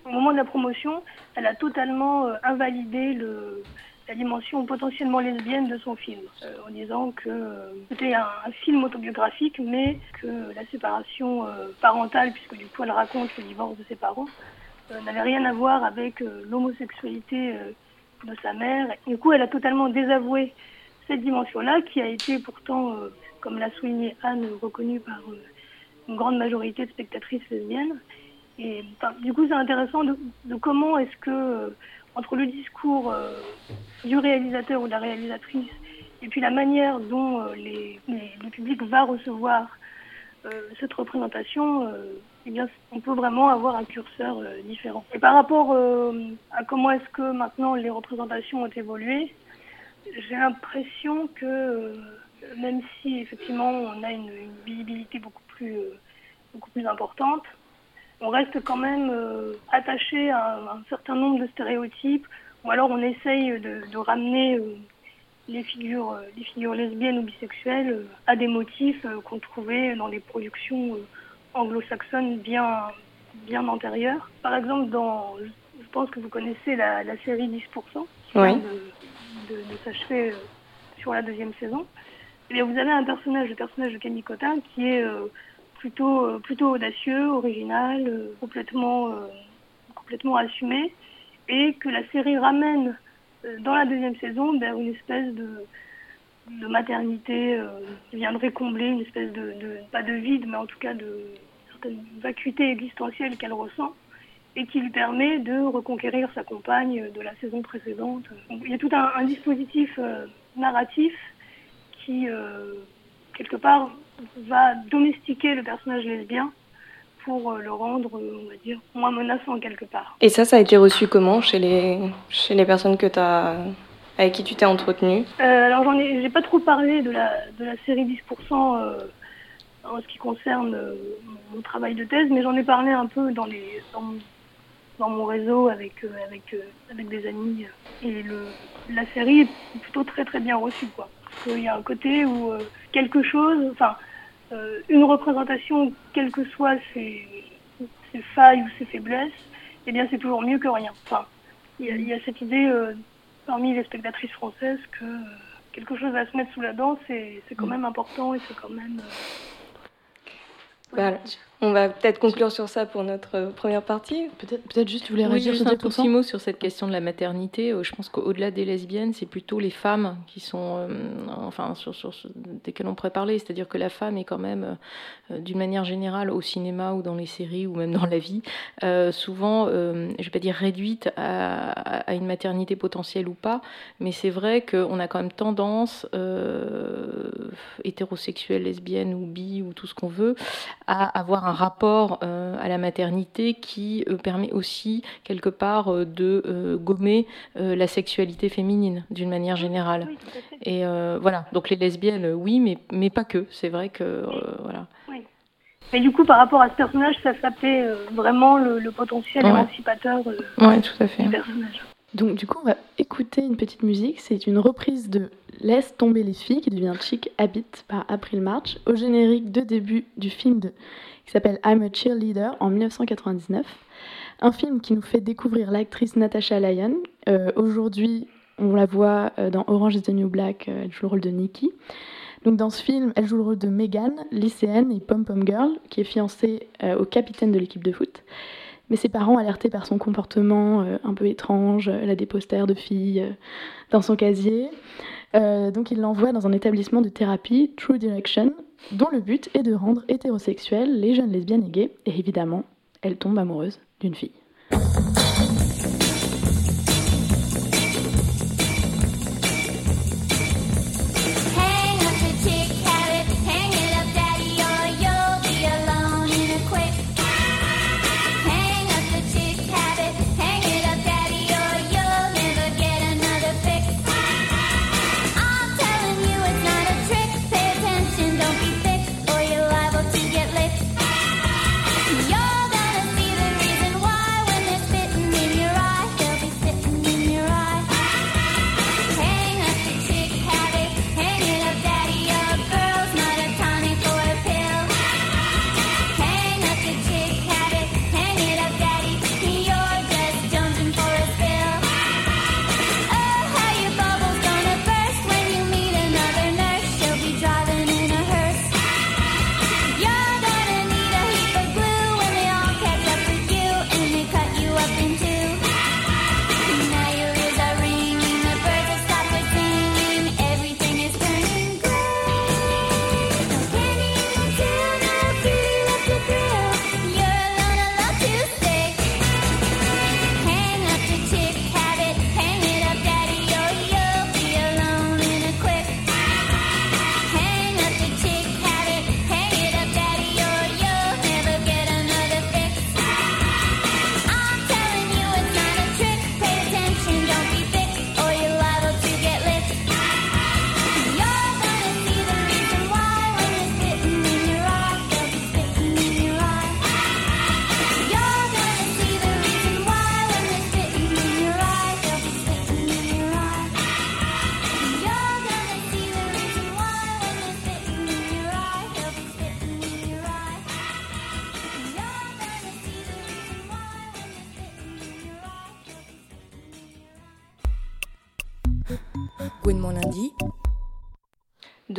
au moment de la promotion, elle a totalement invalidé le, la dimension potentiellement lesbienne de son film, euh, en disant que euh, c'était un, film autobiographique, mais que la séparation euh, parentale, puisque du coup elle raconte le divorce de ses parents, n'avait rien à voir avec l'homosexualité de sa mère. Du coup, elle a totalement désavoué cette dimension-là, qui a été pourtant, comme l'a souligné Anne, reconnue par une grande majorité de spectatrices lesbiennes. Du coup, c'est intéressant de, comment est-ce que entre le discours euh, du réalisateur ou de la réalisatrice et puis la manière dont euh, le public va recevoir euh, cette représentation, eh bien, on peut vraiment avoir un curseur différent. Et par rapport à comment est-ce que maintenant les représentations ont évolué, j'ai l'impression que même si effectivement on a une, visibilité beaucoup plus beaucoup plus importante. On reste quand même euh, attaché à un, certain nombre de stéréotypes, ou alors on essaye de, ramener euh, les figures, les figures lesbiennes ou bisexuelles à des motifs qu'on trouvait dans des productions anglo-saxonnes bien, bien antérieures. Par exemple, dans, je pense que vous connaissez la, série 10%, qui vient de, de s'achever sur la deuxième saison. Eh vous avez un personnage, le personnage de Camille Cotin, qui est euh, plutôt, euh, plutôt audacieux, original, euh, complètement, complètement assumé, et que la série ramène dans la deuxième saison vers une espèce de, maternité qui viendrait combler une espèce de, pas de vide, mais en tout cas de certaine vacuité existentielle qu'elle ressent et qui lui permet de reconquérir sa compagne de la saison précédente. il y a tout un, dispositif narratif qui, euh, quelque part, va domestiquer le personnage lesbien pour euh, le rendre, on va dire, moins menaçant quelque part. Et ça, ça a été reçu comment chez les, chez les personnes que as, avec qui tu t'es entretenue euh, Alors, j'en ai, j'ai pas trop parlé de la, de la série 10% en ce qui concerne mon travail de thèse, mais j'en ai parlé un peu dans, les, dans, dans mon réseau avec, avec, avec des amis. Et le, la série est plutôt très très bien reçue, quoi. Il y a un côté où euh, quelque chose, enfin, euh, une représentation, quelles que soient ses, failles ou ses faiblesses, eh bien, c'est toujours mieux que rien. Enfin, il y, a cette idée euh, parmi les spectatrices françaises que quelque chose à se mettre sous la dent, c'est quand même important et c'est quand même. Voilà. On va peut-être conclure sur ça pour notre euh, première partie. Peut-être peut juste, tu voulais réagir juste un tout petit mot sur cette question de la maternité. Euh, je pense qu'au-delà des lesbiennes, c'est plutôt les femmes qui sont, euh, enfin, sur, sur, desquelles on pourrait parler. C'est-à-dire que la femme est quand même, d'une manière générale, au cinéma ou dans les séries ou même dans la vie, souvent, je vais pas dire réduite à, une maternité potentielle ou pas, mais c'est vrai qu'on a quand même tendance, hétérosexuelle, lesbienne ou bi ou tout ce qu'on veut, à avoir un rapport euh, à la maternité qui euh, permet aussi quelque part euh, de gommer la sexualité féminine d'une manière générale. Et voilà, donc les lesbiennes, oui, mais, mais pas que. C'est vrai que voilà. Mais du coup, par rapport à ce personnage, ça s'appelait vraiment le, potentiel émancipateur ouais, tout à fait. du personnage. Donc du coup, on va écouter une petite musique. C'est une reprise de Laisse tomber les filles qui devient Chic Habit par April March au générique de début du film de qui s'appelle I'm a Cheerleader en 1999. Un film qui nous fait découvrir l'actrice Natasha Lyon. Euh, aujourd'hui, on la voit euh, dans Orange is the New Black, euh, elle joue le rôle de Nikki. Donc dans ce film, elle joue le rôle de Megan, lycéenne et pom-pom girl, qui est fiancée au capitaine de l'équipe de foot. Mais ses parents, alertés par son comportement un peu étrange, elle a des de filles dans son casier. Donc ils l'envoient dans un établissement de thérapie, True Direction, dont le but est de rendre hétérosexuels les jeunes lesbiennes et gays, et évidemment, elle tombe amoureuse d'une fille.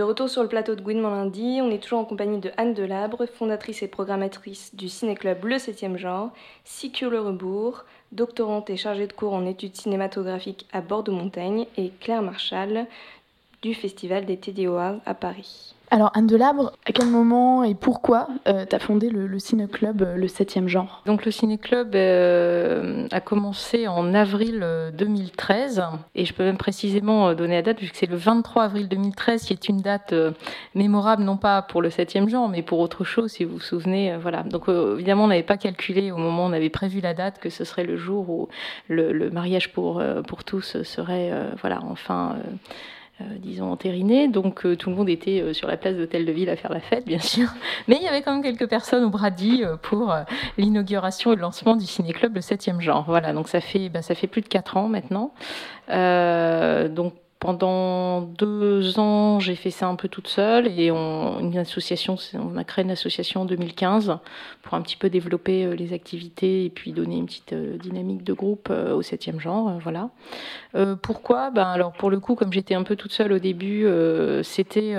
Retour sur le plateau de Gouinement lundi, on est toujours en compagnie de Anne Delabre, fondatrice et programmatrice du ciné-club Le 7e genre, Sicure le Rebourg, doctorante et chargée de cours en études cinématographiques à Bordeaux-Montaigne, et Claire Marchal du Festival des TD à Paris. Alors Anne Delabre, à quel moment et pourquoi euh, tu as fondé le, le ciné-club euh, Le 7e genre? Donc le ciné-club euh, a commencé en avril 2013 et je peux même précisément donner la date puisque c'est le 23 avril 2013 qui est une date mémorable non pas pour le 7e genre mais pour autre chose si vous vous souvenez. voilà. Donc évidemment on n'avait pas calculé au moment où on avait prévu la date que ce serait le jour où le, le mariage pour, pour tous serait voilà enfin euh, disons, entériné. Donc euh, tout le monde était euh, sur la place d'Hôtel de Ville à faire la fête, bien sûr. Mais il y avait quand même quelques personnes au Brady pour l'inauguration et le lancement du ciné-club, le 7e genre. Voilà, donc ça fait, bah, ça fait plus de 4 ans maintenant. donc pendant deux ans, j'ai fait ça un peu toute seule et on, une association, on a créé une association en 2015 pour un petit peu développer euh, les activités et puis donner une petite euh, dynamique de groupe euh, au 7e genre. Voilà. pourquoi? Ben alors pour le coup, comme j'étais un peu toute seule au début, c'était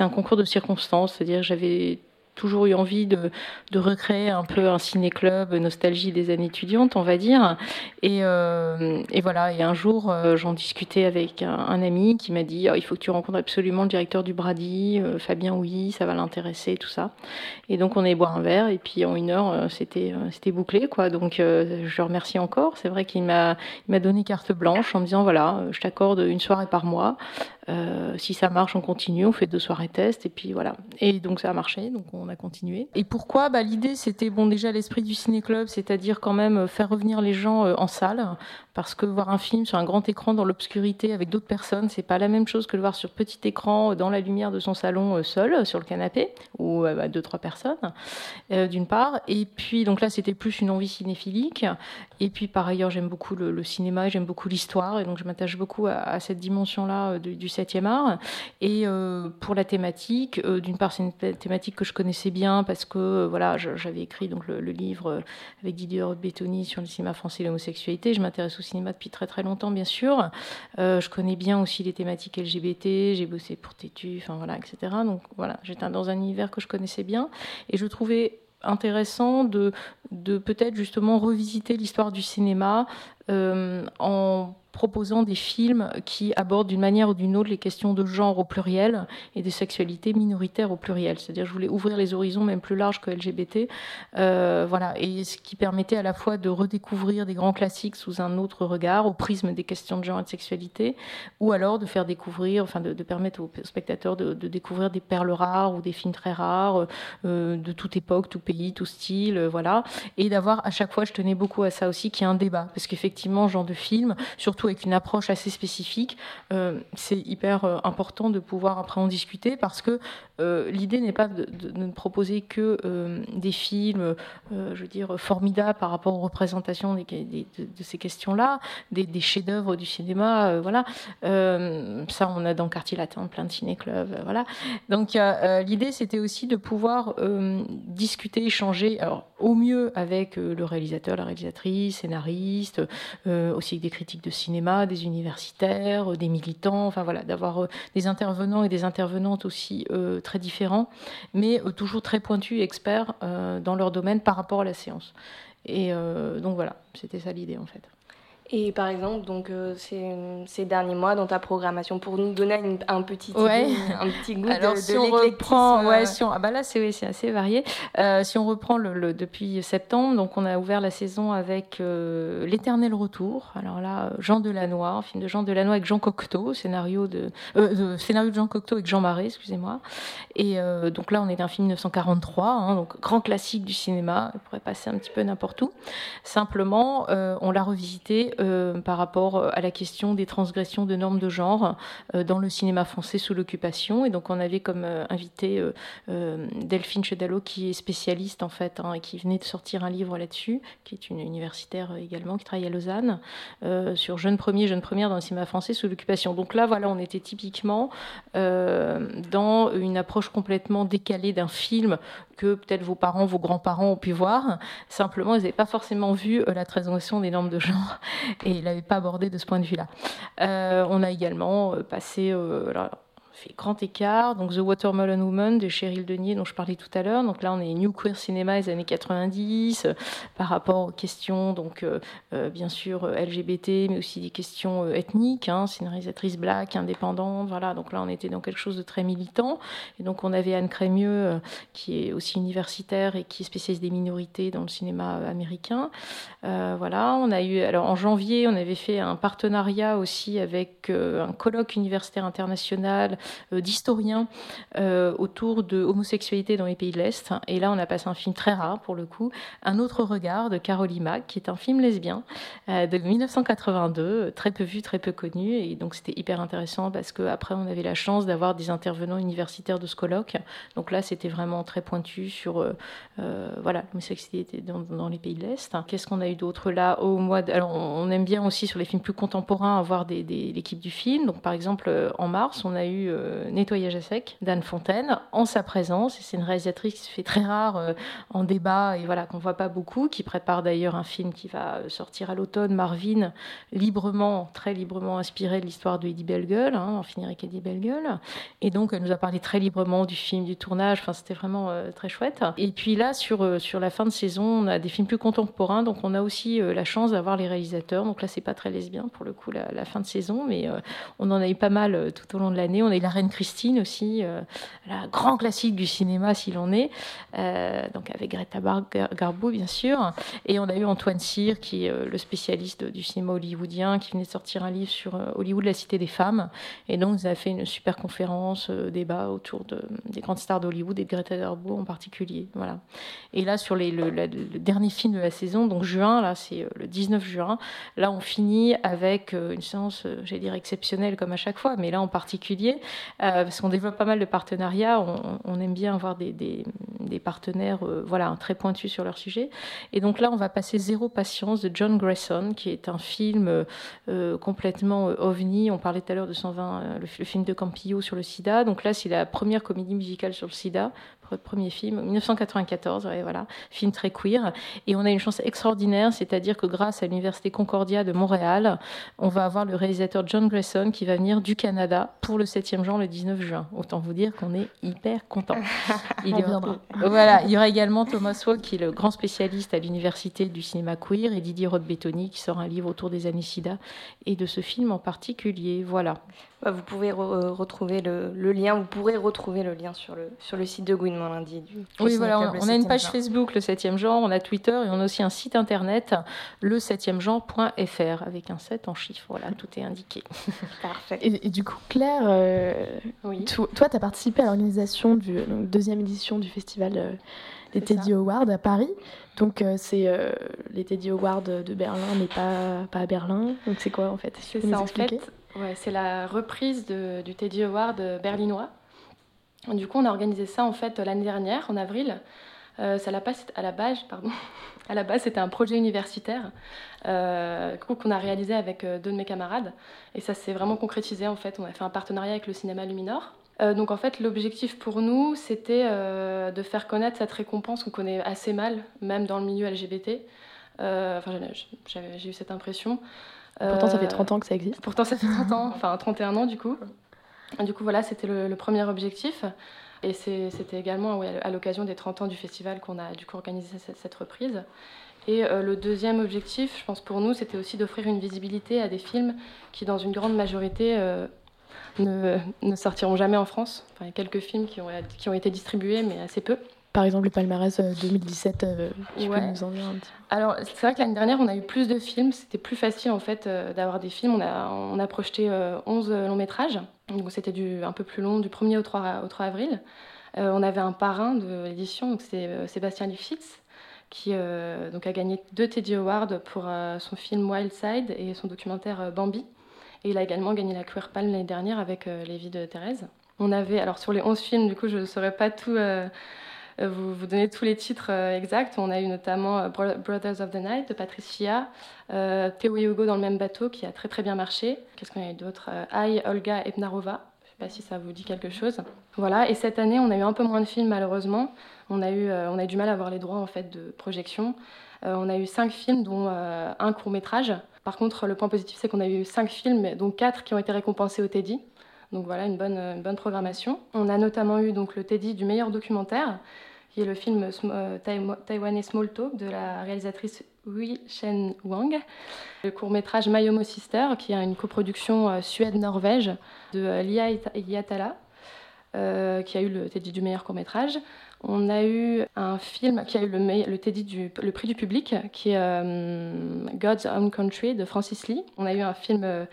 un concours de circonstances, c'est-à-dire j'avais toujours eu envie de, recréer un peu un ciné-club, nostalgie des années étudiantes, on va dire. Et, euh, voilà, et un jour, euh, j'en discutais avec un, ami qui m'a dit oh, il faut que tu rencontres absolument le directeur du Brady, euh, Fabien oui, ça va l'intéresser, tout ça. Et donc, on est boire un verre, et puis en une heure, c'était bouclé, quoi. Donc, je le remercie encore. C'est vrai qu'il m'a donné carte blanche en me disant voilà, je t'accorde une soirée par mois. Euh, si ça marche, on continue, on fait deux soirées test et puis voilà. Et donc ça a marché, donc on a continué. Et pourquoi? Bah, L'idée c'était bon déjà l'esprit du ciné-club, c'est-à-dire quand même euh, faire revenir les gens euh, en salle, parce que voir un film sur un grand écran dans l'obscurité avec d'autres personnes, c'est pas la même chose que le voir sur petit écran dans la lumière de son salon seul sur le canapé ou bah, deux trois personnes d'une part. Et puis donc là c'était plus une envie cinéphilique. Et puis par ailleurs j'aime beaucoup le, cinéma, j'aime beaucoup l'histoire et donc je m'attache beaucoup à, cette dimension-là du, du 7e art. Et euh, pour la thématique, euh, d'une part, c'est une thématique que je connaissais bien parce que euh, voilà, j'avais écrit donc le, livre avec Didier Bétoni sur le cinéma français et l'homosexualité. Je m'intéresse au cinéma depuis très très longtemps, bien sûr. je connais bien aussi les thématiques LGBT. J'ai bossé pour Tétu, enfin voilà, etc. Donc voilà, j'étais dans un univers que je connaissais bien et je trouvais intéressant de, de peut-être justement revisiter l'histoire du cinéma en proposant des films qui abordent d'une manière ou d'une autre les questions de genre au pluriel et des sexualités minoritaires au pluriel. C'est-à-dire, je voulais ouvrir les horizons même plus larges que LGBT, euh, voilà, et ce qui permettait à la fois de redécouvrir des grands classiques sous un autre regard, au prisme des questions de genre et de sexualité, ou alors de faire découvrir, enfin, de, permettre aux spectateurs de, découvrir des perles rares ou des films très rares euh, de toute époque, tout pays, tout style, euh, voilà, et d'avoir à chaque fois, je tenais beaucoup à ça aussi, qu'il y ait un débat, parce qu'effectivement, genre de film, surtout avec une approche assez spécifique, euh, c'est hyper euh, important de pouvoir après en discuter parce que euh, l'idée n'est pas de, ne proposer que des films, je veux dire, formidables par rapport aux représentations de, ces questions-là, des, chefs-d'œuvre du cinéma, voilà. ça, on a dans quartier latin plein de ciné-clubs, voilà. Donc l'idée, c'était aussi de pouvoir discuter, échanger, alors au mieux avec le réalisateur, la réalisatrice, scénariste, aussi avec des critiques de cinéma des universitaires, euh, des militants, enfin voilà, d'avoir euh, des intervenants et des intervenantes aussi euh, très différents, mais toujours très pointus et experts dans leur domaine par rapport à la séance. Et donc voilà, c'était ça l'idée en fait. Et par exemple, donc euh, ces, ces, derniers mois dans ta programmation, pour nous donner un petit, ouais. un petit goût Alors, de, si on reprend, ouais, si on, ah bah là c'est c'est assez varié. Euh, si on reprend le, depuis septembre, donc on a ouvert la saison avec euh, L'Éternel Retour. Alors là, Jean Delannoy, un film de Jean Delannoy avec Jean Cocteau, scénario de, de scénario de Jean Cocteau avec Jean Marais, excusez-moi. Et donc là, on est un film 1943, hein, donc grand classique du cinéma. Il pourrait passer un petit peu n'importe où. Simplement, on l'a revisité euh, par rapport à la question des transgressions de normes de genre euh, dans le cinéma français sous l'occupation. Et donc on avait comme euh, invité Delphine Chedalo, qui est spécialiste en fait, hein, et qui venait de sortir un livre là-dessus, qui est une universitaire également, qui travaille à Lausanne, sur jeunes premiers, jeunes premières dans le cinéma français sous l'occupation. Donc là, voilà, on était typiquement dans une approche complètement décalée d'un film que peut-être vos parents, vos grands-parents ont pu voir. Simplement, ils n'avaient pas forcément vu la transgression des normes de genre et il l'avait pas abordé de ce point de vue-là. on a également passé, alors, fait grand écart. Donc The Watermelon Woman de Cheryl Denier dont je parlais tout à l'heure. Donc là on est New Queer Cinema des années 90 euh, par rapport aux questions donc euh, euh, bien sûr LGBT mais aussi des questions ethniques, hein, scénarisatrice black, indépendante, voilà. Donc là on était dans quelque chose de très militant et donc on avait Anne Crémieux qui est aussi universitaire et qui est spécialiste des minorités dans le cinéma américain. voilà, on a eu alors en janvier on avait fait un partenariat aussi avec un colloque universitaire international d'historiens euh, autour de homosexualité dans les pays de l'Est. Et là, on a passé un film très rare pour le coup, Un autre regard de Caroline Mack, qui est un film lesbien euh, de 1982, très peu vu, très peu connu. Et donc, c'était hyper intéressant parce qu'après, on avait la chance d'avoir des intervenants universitaires de ce colloque. Donc là, c'était vraiment très pointu sur voilà, l'homosexualité dans, les pays de l'Est. Qu'est-ce qu'on a eu d'autre là au mois Alors, on aime bien aussi sur les films plus contemporains avoir l'équipe du film. Donc, par exemple, en mars, on a eu euh, Nettoyage à sec d'Anne Fontaine en sa présence. C'est une réalisatrice qui se fait très rare euh, en débat et voilà qu'on voit pas beaucoup, qui prépare d'ailleurs un film qui va sortir à l'automne, Marvin, librement, très librement inspiré de l'histoire de Eddie Bellegueule, hein, en finir avec Eddie Bellegueule. Et donc elle nous a parlé très librement du film, du tournage. Enfin c'était vraiment euh, très chouette. Et puis là sur sur la fin de saison, on a des films plus contemporains, donc on a aussi la chance d'avoir les réalisateurs. Donc là c'est pas très lesbien pour le coup la, la fin de saison, mais on en a eu pas mal tout au long de l'année. On a eu La Reine Christine aussi, euh, la grand classique du cinéma s'il en est, euh, donc avec Greta Garbo bien sûr. Et on a eu Antoine Cyr qui est euh, le spécialiste du cinéma hollywoodien, qui venait de sortir un livre sur Hollywood, la cité des femmes. Et donc nous a fait une super conférence, débat autour de, des grandes stars d'Hollywood et de Greta Garbo en particulier. Voilà. Et là sur le, le, dernier film de la saison, donc juin, là c'est le 19 juin, là on finit avec une séance, j'allais dire exceptionnelle comme à chaque fois, mais là en particulier euh, parce qu'on développe pas mal de partenariats. On, aime bien avoir des, partenaires euh, voilà, très pointus sur leur sujet. Et donc là, on va passer Zéro Patience de John Grayson, qui est un film euh, complètement ovni. On parlait tout à l'heure de 120, le, film de Campillo sur le sida. Donc là, c'est la première comédie musicale sur le sida premier film, 1994, voilà, film très queer. Et on a une chance extraordinaire, c'est-à-dire que grâce à l'Université Concordia de Montréal, on va avoir le réalisateur John Grayson qui va venir du Canada pour le 7e genre le 19 juin. Autant vous dire qu'on est hyper content. Il y, aura, voilà, il y aura également Thomas Walk, qui est le grand spécialiste à l'Université du cinéma queer, et Didier Roth-Bettoni, qui sort un livre autour des années SIDA et de ce film en particulier. Voilà. Bah, vous pouvez euh, retrouver le, lien, vous pourrez retrouver le lien sur le, sur le site de Gouinement lundi. Du, oui, voilà, on, a une page Facebook, le 7e genre, on a Twitter et on a aussi un site internet, le 7e genre.fr, avec un 7 en chiffres. Voilà, tout est indiqué. Parfait. Et, du coup, Claire, euh, oui. toi, tu as participé à l'organisation du deuxième édition du festival euh, des Teddy Awards à Paris. Donc c'est les Teddy Awards de Berlin, mais pas, pas à Berlin. Donc c'est quoi en fait? C'est ça en fait. Ouais, c'est la reprise du Teddy Award berlinois. Du coup, on a organisé ça en fait l'année dernière, en avril. Euh, ça à la base, pardon. à la base, c'était un projet universitaire euh, qu'on a réalisé avec euh, deux de mes camarades, et ça s'est vraiment concrétisé en fait. On a fait un partenariat avec le cinéma Luminor. Euh, donc en fait, l'objectif pour nous, c'était de faire connaître cette récompense qu'on connaît assez mal, même dans le milieu LGBT. Enfin, j'ai eu cette impression. Pourtant, ça fait 30 ans que ça existe. Pourtant, ça fait 30 ans, enfin 31 ans du coup. Du coup, voilà, c'était le, premier objectif. Et c'était également à l'occasion des 30 ans du festival qu'on a du coup organisé cette, reprise. Et euh, le deuxième objectif, je pense pour nous, c'était aussi d'offrir une visibilité à des films qui, dans une grande majorité, euh, ne, sortiront jamais en France. Enfin, il y a quelques films qui ont été distribués, mais assez peu. Par exemple, le palmarès 2017, euh, tu peux nous en dire un petit peu Alors, c'est vrai que l'année dernière, on a eu plus de films. C'était plus facile, en fait, euh, d'avoir des films. On a, on a projeté 11 euh, longs métrages. Donc, c'était du, un peu plus long, du 1er au 3, au 3 avril. on avait un parrain de l'édition, donc c'est Sébastien Lifshitz, qui donc a gagné deux Teddy Awards pour son film Wild Side et son documentaire Bambi. Et il a également gagné la Queer Palm l'année dernière avec Les Vies de Thérèse. On avait, alors sur les 11 films, du coup, je ne saurais pas tout euh, vous, vous donnez tous les titres euh, exacts. On a eu notamment euh, Brothers of the Night de Patricia, Théo et Hugo dans le même bateau qui a très très bien marché. Qu'est-ce qu'on a eu d'autre I, Olga Epnarova, pas si ça vous dit quelque chose. Voilà, et cette année, on a eu un peu moins de films malheureusement. On a eu, on a du mal à avoir les droits en fait de projection. on a eu cinq films, dont un court métrage. Par contre, le point positif, c'est qu'on a eu cinq films, dont quatre qui ont été récompensés au Teddy. Donc voilà, une bonne, programmation. On a notamment eu le Teddy du meilleur documentaire, qui est le film euh, taïwanais Small Talk de la réalisatrice Hui Shen Wang. Le court-métrage Mayomo Sister, qui est une coproduction euh, Suède-Norvège de euh, Lia Yatala, qui a eu le Teddy du meilleur court-métrage. On a eu un film qui a eu le, du prix du public, qui est God's Own Country de Francis Lee. On a eu un film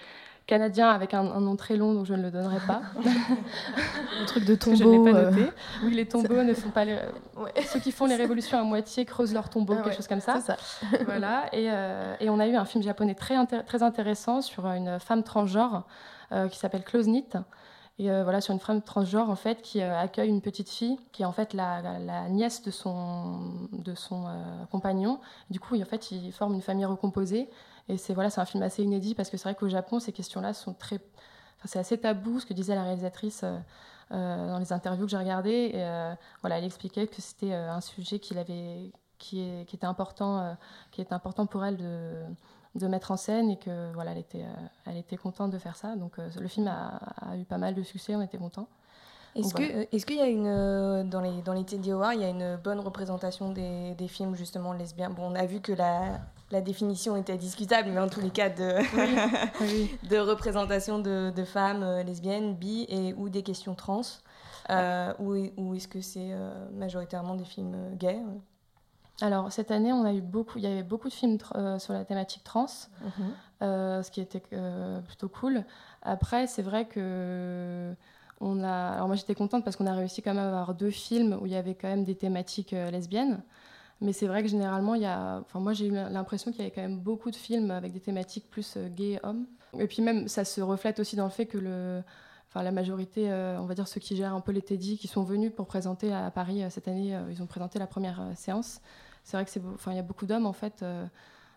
canadien avec un, nom très long, donc je ne le donnerai pas. le truc de tombeau. Je ne l'ai pas noté. Euh, oui, les tombeaux ne font pas les... Ceux qui font les révolutions à moitié creusent leur tombeau, ah quelque chose comme ça. ça. voilà. Et, euh, et, on a eu un film japonais très, très intéressant sur une femme transgenre euh, qui s'appelle Close Knit. Et voilà, sur une femme transgenre en fait qui accueille une petite fille qui est en fait la, la, nièce de son, de son compagnon. Du coup, en fait, ils forment une famille recomposée et c'est voilà, c'est un film assez inédit parce que c'est vrai qu'au Japon, ces questions-là sont très, enfin, c'est assez tabou, ce que disait la réalisatrice euh, euh, dans les interviews que j'ai regardées. Et, euh, voilà, elle expliquait que c'était un sujet qu'il avait, qui, est, qui était important, qui était important pour elle de, de mettre en scène et que voilà, elle était, elle était contente de faire ça. Donc le film a, a, eu pas mal de succès, on était contents. Est-ce que est-ce qu'il y a une dans les dans les Awards il y a une bonne représentation des, des films justement lesbiens bon on a vu que la la définition était discutable, mais en tous les cas de, de représentation de, femmes euh, lesbiennes, bi et ou des questions trans, euh, ou, ou est-ce que c'est euh, majoritairement des films gays alors cette année, on a eu beaucoup, il y avait beaucoup de films sur la thématique trans, mhm. ce qui était plutôt cool. Après, c'est vrai que on a, alors moi j'étais contente parce qu'on a réussi quand même à avoir deux films où il y avait quand même des thématiques lesbiennes. Mais c'est vrai que généralement, il y a... enfin, moi j'ai eu l'impression qu'il y avait quand même beaucoup de films avec des thématiques plus euh, gays hommes. Et puis même, ça se reflète aussi dans le fait que le... enfin, la majorité, euh, on va dire ceux qui gèrent un peu les Teddy, qui sont venus pour présenter à Paris euh, cette année, ils ont présenté la première séance. C'est vrai que c'est, enfin, y a beaucoup d'hommes en fait.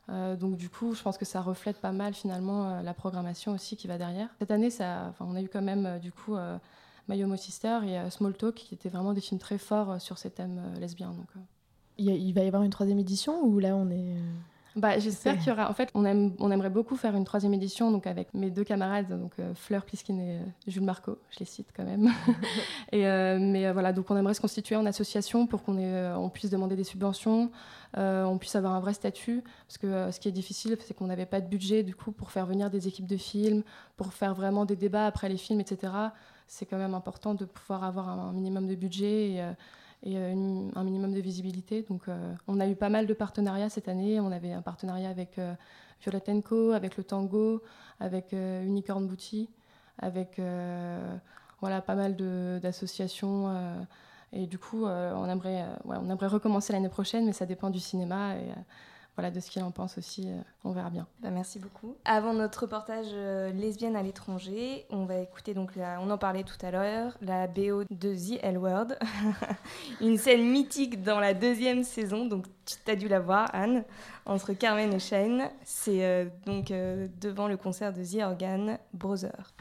donc du coup, je pense que ça reflète pas mal finalement la programmation aussi qui va derrière. Cette année, on a eu quand même du coup My Homo Sister et Small Talk qui étaient vraiment des films très forts sur ces thèmes lesbiens. Donc, il, va y avoir une troisième édition ou là on est. Euh, bah, j'espère qu'il y aura. En fait, on, aime, on aimerait beaucoup faire une troisième édition donc avec mes deux camarades, donc euh, Fleur Pliskin et euh, Jules Marco. Je les cite quand même. et, mais voilà, donc on aimerait se constituer en association pour qu'on on puisse demander des subventions, on puisse avoir un vrai statut. Parce que ce qui est difficile, c'est qu'on n'avait pas de budget du coup pour faire venir des équipes de films, pour faire vraiment des débats après les films, etc. C'est quand même important de pouvoir avoir un, minimum de budget. Et, et euh, un minimum de visibilité. Donc, euh, on a eu pas mal de partenariats cette année. On avait un partenariat avec euh, Violette Co, avec le Tango, avec Unicorn Bouti, avec voilà, pas mal d'associations. et du coup, on, aimerait, on aimerait recommencer l'année prochaine, mais ça dépend du cinéma. Voilà, de ce qu'il en pense aussi, euh, on verra bien. Bah, merci beaucoup. Avant notre reportage euh, lesbienne à l'étranger, on va écouter donc on en parlait tout à l'heure, la BO de The L Word, une scène mythique dans la deuxième saison. Donc tu as dû la voir, Anne, entre Carmen et Shane. C'est euh, donc devant le concert de The Organ Brother.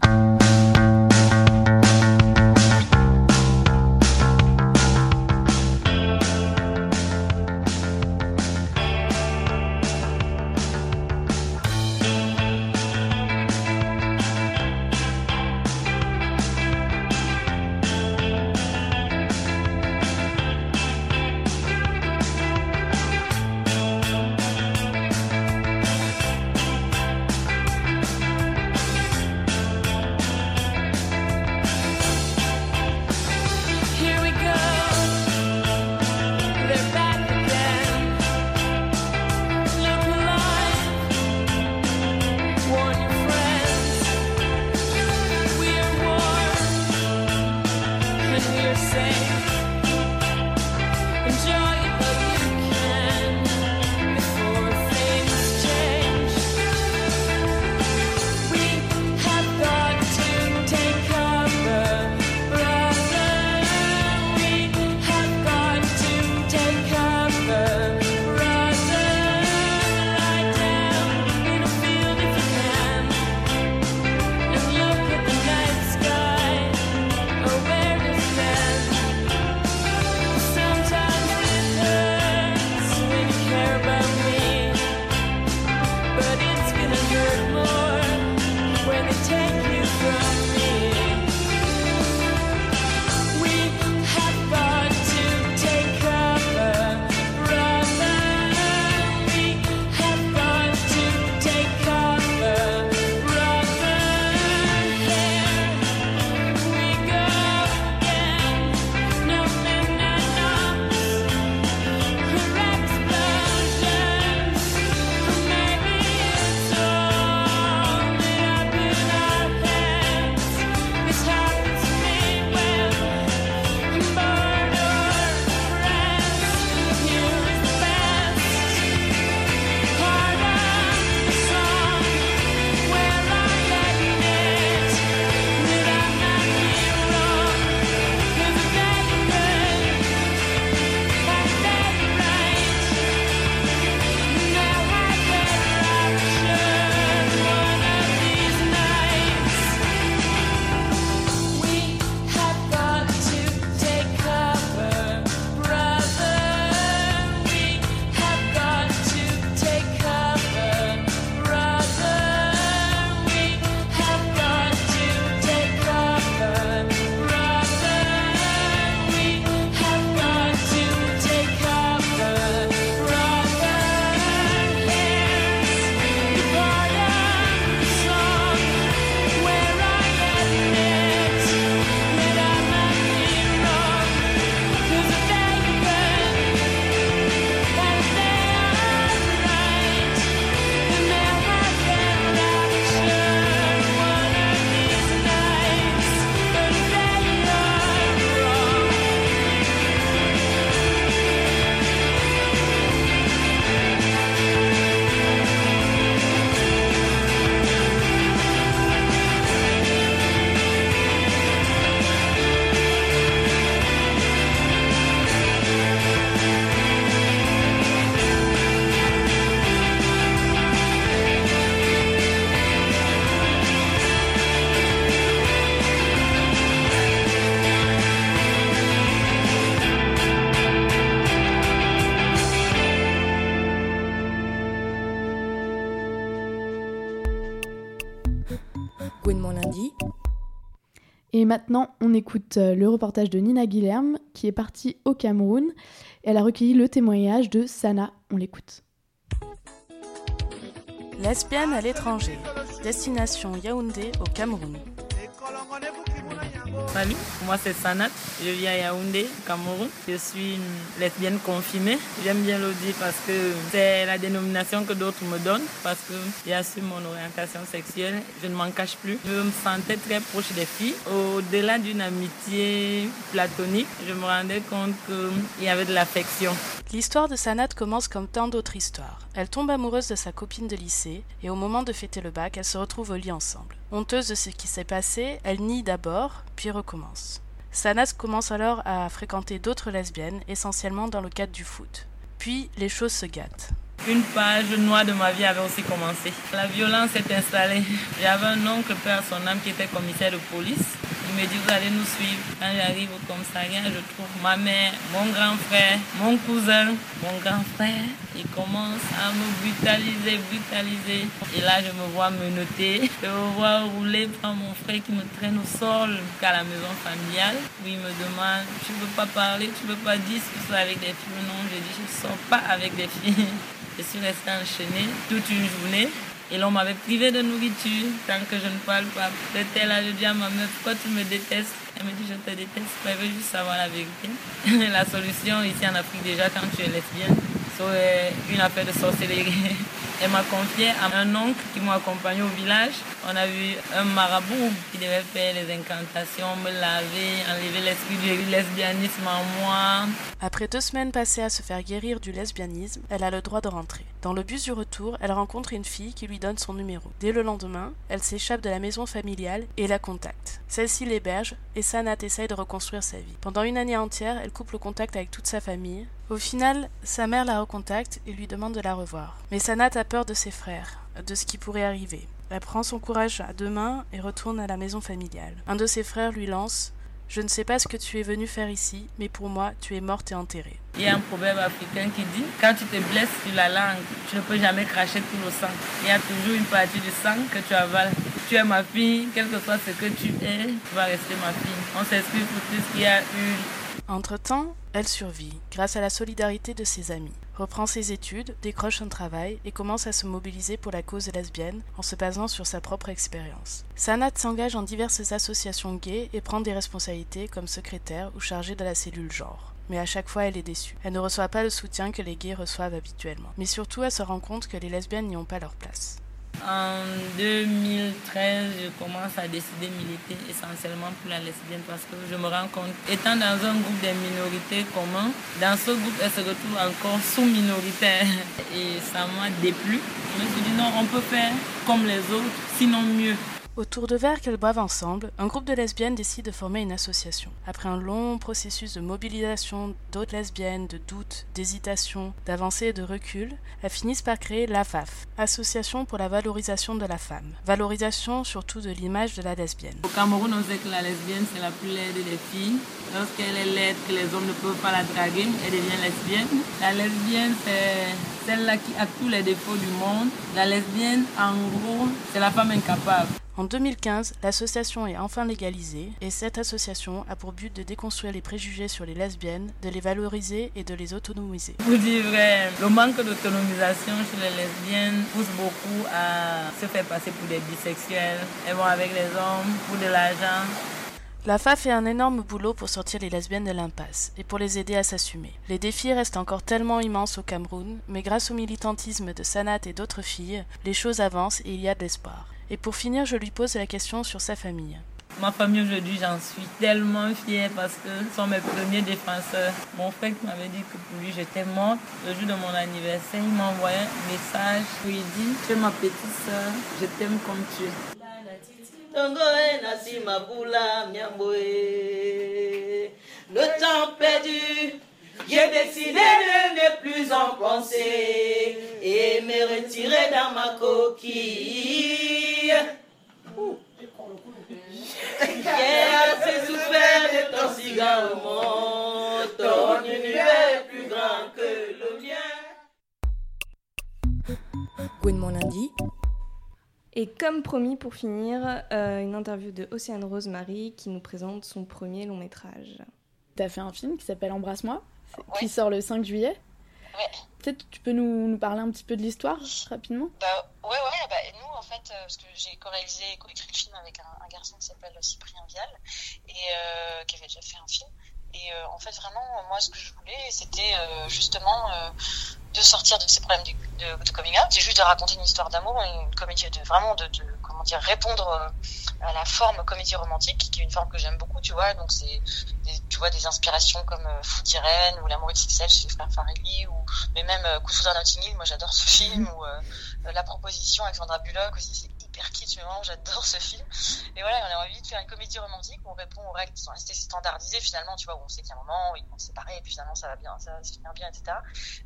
Maintenant, on écoute euh, le reportage de Nina Guilherme qui est partie au Cameroun. Elle a recueilli le témoignage de Sana. On l'écoute. Lesbienne à l'étranger. Destination Yaoundé au Cameroun. Salut, moi c'est Sanat, je vis à Yaoundé, Cameroun. Je suis une lesbienne confirmée. J'aime bien le dire parce que c'est la dénomination que d'autres me donnent, parce que j'assume mon orientation sexuelle, je ne m'en cache plus. Je me sentais très proche des filles. Au-delà d'une amitié platonique, je me rendais compte qu'il y avait de l'affection. L'histoire de Sanat commence comme tant d'autres histoires. Elle tombe amoureuse de sa copine de lycée et au moment de fêter le bac, elles se retrouvent au lit ensemble. Honteuse de ce qui s'est passé, elle nie d'abord, puis recommence. Sanat commence alors à fréquenter d'autres lesbiennes, essentiellement dans le cadre du foot. Puis les choses se gâtent. Une page noire de ma vie avait aussi commencé. La violence s'est installée. J'avais un oncle, père, son âme, qui était commissaire de police. Il me dit, vous allez nous suivre. Quand j'arrive au commissariat, je trouve ma mère, mon grand frère, mon cousin, mon grand frère. Il commence à me brutaliser, brutaliser. Et là, je me vois me noter. Je me vois rouler par mon frère qui me traîne au sol jusqu'à la maison familiale. Où il me demande, tu ne veux pas parler, tu ne veux pas dire ce que avec des filles? Non, je dis, je ne sors pas avec des filles. Je suis restée enchaînée toute une journée. Et l'on m'avait privé de nourriture tant que je ne parle pas. Peut-être là, je dis à ma mère, pourquoi tu me détestes? Elle me dit, je te déteste, elle veut juste savoir la vérité. la solution ici en Afrique, déjà, quand tu es lesbienne, c'est une affaire de sorcellerie. Elle m'a confié à un oncle qui m'a accompagné au village. On a vu un marabout qui devait faire les incantations, me laver, enlever l'esprit du lesbianisme en moi. Après deux semaines passées à se faire guérir du lesbianisme, elle a le droit de rentrer. Dans le bus du retour, elle rencontre une fille qui lui donne son numéro. Dès le lendemain, elle s'échappe de la maison familiale et la contacte. Celle-ci l'héberge et Sanat essaye de reconstruire sa vie. Pendant une année entière, elle coupe le contact avec toute sa famille. Au final, sa mère la recontacte et lui demande de la revoir. Mais Sanat a peur de ses frères, de ce qui pourrait arriver. Elle prend son courage à deux mains et retourne à la maison familiale. Un de ses frères lui lance je ne sais pas ce que tu es venu faire ici, mais pour moi, tu es morte et enterrée. Il y a un proverbe africain qui dit quand tu te blesses sur la langue, tu ne peux jamais cracher tout le sang. Il y a toujours une partie du sang que tu avales. Tu es ma fille, quel que soit ce que tu es, tu vas rester ma fille. On s'excuse pour tout ce qu'il y a eu. Entre-temps, elle survit grâce à la solidarité de ses amis, reprend ses études, décroche un travail et commence à se mobiliser pour la cause lesbienne en se basant sur sa propre expérience. Sanat s'engage en diverses associations gays et prend des responsabilités comme secrétaire ou chargée de la cellule genre. Mais à chaque fois, elle est déçue. Elle ne reçoit pas le soutien que les gays reçoivent habituellement. Mais surtout, elle se rend compte que les lesbiennes n'y ont pas leur place. En 2013, je commence à décider de militer essentiellement pour la lesbienne parce que je me rends compte, étant dans un groupe des minorités communs, dans ce groupe, elle se retrouve encore sous-minoritaire et ça m'a déplu. Je me suis dit non, on peut faire comme les autres, sinon mieux. Autour de verre qu'elles boivent ensemble, un groupe de lesbiennes décide de former une association. Après un long processus de mobilisation d'autres lesbiennes, de doutes, d'hésitation, d'avancées et de recul, elles finissent par créer l'AFAF, Association pour la valorisation de la femme. Valorisation surtout de l'image de la lesbienne. Au Cameroun, on sait que la lesbienne, c'est la plus laide des filles. Lorsqu'elle est laide, que les hommes ne peuvent pas la draguer, elle devient lesbienne. La lesbienne, c'est celle-là qui a tous les défauts du monde. La lesbienne, en gros, c'est la femme incapable. En 2015, l'association est enfin légalisée et cette association a pour but de déconstruire les préjugés sur les lesbiennes, de les valoriser et de les autonomiser. Vous dire vrai, le manque d'autonomisation chez les lesbiennes pousse beaucoup à se faire passer pour des bisexuels. Elles vont avec les hommes pour de l'argent. La FA fait un énorme boulot pour sortir les lesbiennes de l'impasse et pour les aider à s'assumer. Les défis restent encore tellement immenses au Cameroun, mais grâce au militantisme de Sanat et d'autres filles, les choses avancent et il y a de l'espoir. Et pour finir, je lui pose la question sur sa famille. Ma famille aujourd'hui, j'en suis tellement fière parce que ce sont mes premiers défenseurs. Mon frère m'avait dit que pour lui j'étais morte, le jour de mon anniversaire, il m'a envoyé un message où il dit Tu es ma petite soeur, je t'aime comme tu es. Le temps perdu, j'ai décidé de ne plus en penser et me retirer dans ma coquille. J'ai assez souffert de ton cigarement, ton univers est plus grand que le mien. Gouinement lundi. Et comme promis, pour finir, euh, une interview de Océane Rosemary qui nous présente son premier long métrage. Tu as fait un film qui s'appelle Embrasse-moi, qui sort le 5 juillet. Peut-être tu peux nous, nous, parler un petit peu de l'histoire rapidement bah, Ouais, ouais, bah, nous en fait, euh, parce que j'ai co-réalisé, co-écrit le film avec un, un garçon qui s'appelle Cyprien Vial, et euh, qui avait déjà fait un film. Et euh, en fait, vraiment, moi, ce que je voulais, c'était justement de sortir de ces problèmes de, de, de coming out, c'est juste de raconter une histoire d'amour, une comédie, de vraiment de, de comment dire, répondre à la forme comédie romantique, qui est une forme que j'aime beaucoup, tu vois. Donc c'est, tu vois, des inspirations comme euh, Foot Irene ou L'amour XXL chez les frères Farelli, ou mais même euh, Coup Notting Hill, moi j'adore ce film, ou euh, La proposition avec Sandra Bullock aussi, c'est hyper kitsch, mais vraiment j'adore ce film. Et voilà, on a envie de faire une comédie romantique où on répond aux règles qui sont restées standardisées finalement, tu vois, où on sait qu'il y a un moment où ils vont se séparer et puis finalement ça va bien, ça va se finir bien, etc.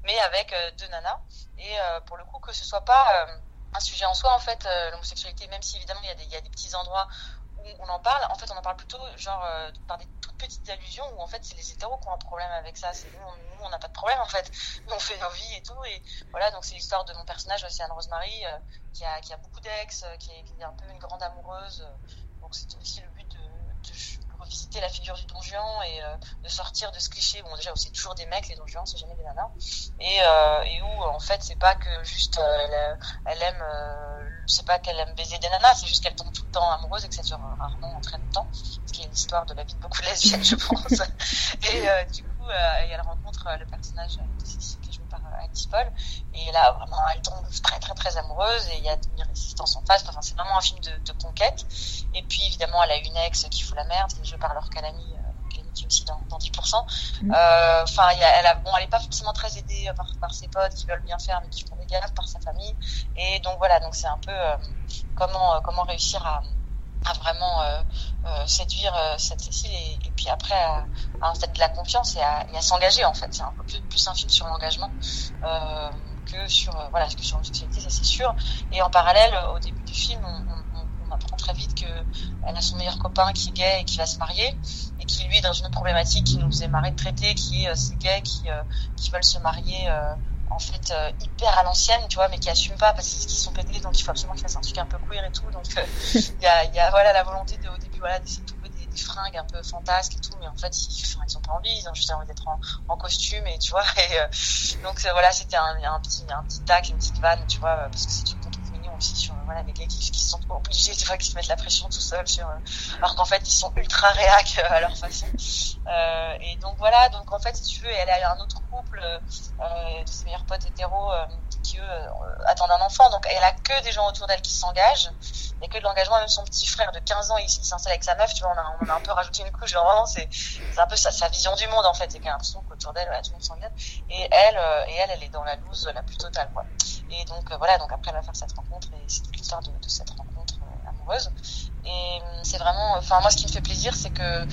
Mais avec euh, deux nanas, et euh, pour le coup que ce soit pas euh, un sujet en soi en fait, l'homosexualité, même si évidemment il y, a des, il y a des petits endroits où on en parle, en fait on en parle plutôt genre par des toutes petites allusions où en fait c'est les hétéros qui ont un problème avec ça, c'est nous, nous on n'a pas de problème en fait, nous on fait nos vies et tout, et voilà donc c'est l'histoire de mon personnage Océane Rosemary qui a, qui a beaucoup d'ex, qui, qui, est un peu une grande amoureuse. Donc c'était aussi le but de, de, revisiter la figure du Don Juan et euh, de sortir de ce cliché. Bon déjà c'est toujours des mecs les Don Juan, c'est jamais des nanas. Et, euh, et où en fait c'est pas que juste euh, elle, elle, aime, c'est pas qu'elle aime baiser des nanas, c'est juste qu'elle tombe tout le temps amoureuse et que ça dure rarement en très longtemps. Ce qui est l'histoire de la vie de beaucoup de lesbiennes je pense. et du coup elle rencontre le personnage de Cécile Alice Paul. Et là, vraiment, elle tombe très, très, très amoureuse et il y a une résistance en face. Enfin, c'est vraiment un film de, de, conquête. Et puis, évidemment, elle a une ex qui fout la merde. Je parle leur Calami, euh, qui est aussi dans, dans 10%. Mmh. Euh, enfin, elle a, bon, elle est pas forcément très aidée par, par ses potes qui veulent bien faire, mais qui font des gaffes par sa famille. Et donc, voilà, donc c'est un peu euh, comment, comment réussir à, à vraiment euh, euh, séduire euh, cette Cécile et, et, puis après à, à de la confiance et à, à s'engager en fait. C'est un peu plus, plus, un film sur l'engagement euh, que sur euh, voilà que sur l'homosexualité ça c'est sûr. Et en parallèle au début du film on, on, on apprend très vite que elle a son meilleur copain qui est gay et qui va se marier et qui lui dans une problématique qui nous faisait marrer de traiter qui est ces gays qui qui veulent se marier en fait euh, hyper à l'ancienne tu vois mais qui assument pas parce qu'ils sont pétés donc il faut absolument qu'ils fassent un truc un peu queer et tout. Donc il euh, y, a, y a voilà la volonté de, au début voilà d'essayer de trouver des, des, fringues un peu fantasques et tout mais en fait ils, enfin, ils ont pas envie ils ont juste envie d'être en, en, costume et tu vois et euh, donc voilà c'était un, un petit un petit tac une petite vanne tu vois parce que c'est aussi sur voilà qui, sont obligés des fois qui se mettent la pression tout seuls euh, alors qu'en fait ils sont ultra réac euh, à leur façon. Euh, et donc voilà donc en fait si tu veux elle a un autre couple de ses meilleurs potes hétéros qui eux attendent un enfant. Donc elle a que des gens autour d'elle qui s'engagent. Et que de l'engagement. Même son petit frère de 15 ans il, il s'installe avec sa meuf tu vois on a, on a un peu rajouté une couche. Genre vraiment c'est c'est un peu sa, sa, vision du monde en fait. Et qu'elle a l'impression qu'autour d'elle voilà, tout le monde s'engage. Et elle et elle elle est dans la loose la plus totale quoi et donc euh, voilà, donc après elle va faire cette rencontre et c'est toute l'histoire de, de, cette rencontre euh, amoureuse. Et euh, c'est vraiment, enfin moi ce qui me fait plaisir, c'est que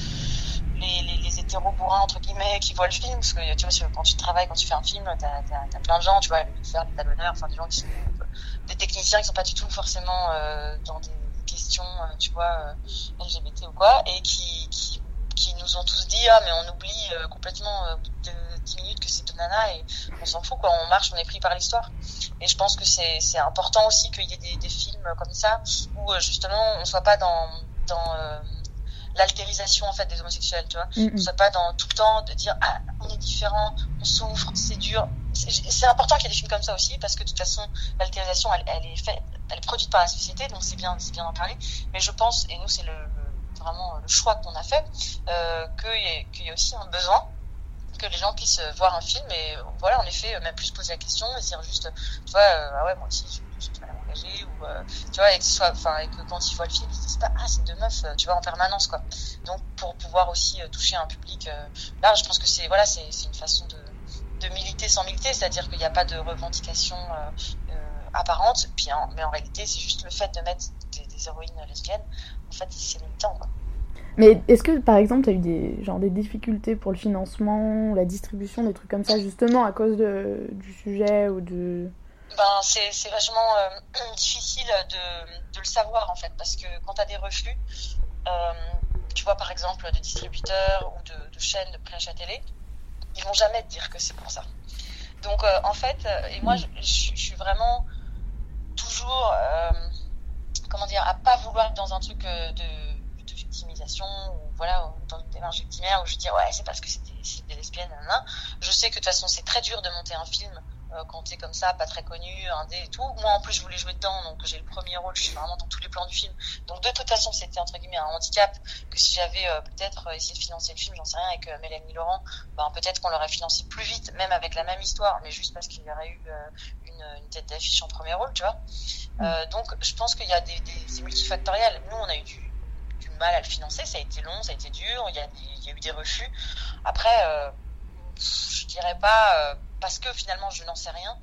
les, les, les hétéros bourrins entre guillemets qui voient le film, parce que tu vois quand tu travailles, quand tu fais un film, t'as as, as, plein de gens, tu vois, les faire, les talonneurs, enfin des gens qui sont des techniciens qui sont pas du tout forcément euh, dans des questions, euh, tu vois, LGBT ou quoi, et qui, qui qui nous ont tous dit ah mais on oublie euh, complètement euh, de 10 minutes que c'est de nana et on s'en fout quoi. On marche on est pris par l'histoire. Et je pense que c'est c'est important aussi qu'il y ait des, des, films comme ça où euh, justement on soit pas dans dans euh, l'altérisation en fait des homosexuels tu vois. Mm -hmm. on soit pas dans tout le temps de dire ah on est différent on souffre c'est dur. C'est important qu'il y ait des films comme ça aussi parce que de toute façon l'altérisation elle, elle est faite elle est produite par la société donc c'est bien c'est bien d'en parler. Mais je pense et nous c'est le, le vraiment le choix qu'on a fait, euh, qu'il y, qu y, a aussi un besoin que les gens puissent voir un film et voilà, en effet, même plus poser la question et dire juste, tu vois, euh, ah ouais, moi aussi, je, je suis mal engagée ou, euh, tu vois, et que, quand ils voient le film, ils se disent pas, ah, c'est deux meufs, tu vois, en permanence, quoi. Donc, pour pouvoir aussi toucher un public large, je pense que c'est, voilà, c'est une façon de, de militer sans militer, c'est-à-dire qu'il n'y a pas de revendication apparente, puis mais en réalité, c'est juste le fait de mettre des héroïnes lesbiennes, en fait, c'est militant, quoi. Mais est-ce que, par exemple, tu as eu des, genre, des difficultés pour le financement, la distribution, des trucs comme ça, justement, à cause de, du sujet ou de... Ben, c'est vachement euh, difficile de, de, le savoir, en fait, parce que quand tu as des refus, euh, tu vois, par exemple, de distributeurs ou de, de chaînes de à télé, ils vont jamais te dire que c'est pour ça. Donc, euh, en fait, et moi, je, je, je suis vraiment toujours vouloir être dans un truc euh, de, victimisation ou voilà dans une démarche victimaire où je dis ouais c'est parce que c'était des lesbiennes nanana. je sais que de toute façon c'est très dur de monter un film euh, quand t'es comme ça, pas très connu, indé et tout. Moi, en plus, je voulais jouer dedans, donc j'ai le premier rôle, je suis vraiment dans tous les plans du film. Donc, de toute façon, c'était entre guillemets un handicap que si j'avais euh, peut-être essayé de financer le film, j'en sais rien, avec euh, Mélanie Laurent, ben, peut-être qu'on l'aurait financé plus vite, même avec la même histoire, mais juste parce qu'il y aurait eu une, une, tête d'affiche en premier rôle, tu vois. Mm. donc, je pense qu'il y a des, des c'est multifactoriel. Nous, on a eu du, du, mal à le financer, ça a été long, ça a été dur, il y a, il y a eu des refus. Après, je dirais pas parce que finalement je n'en sais rien,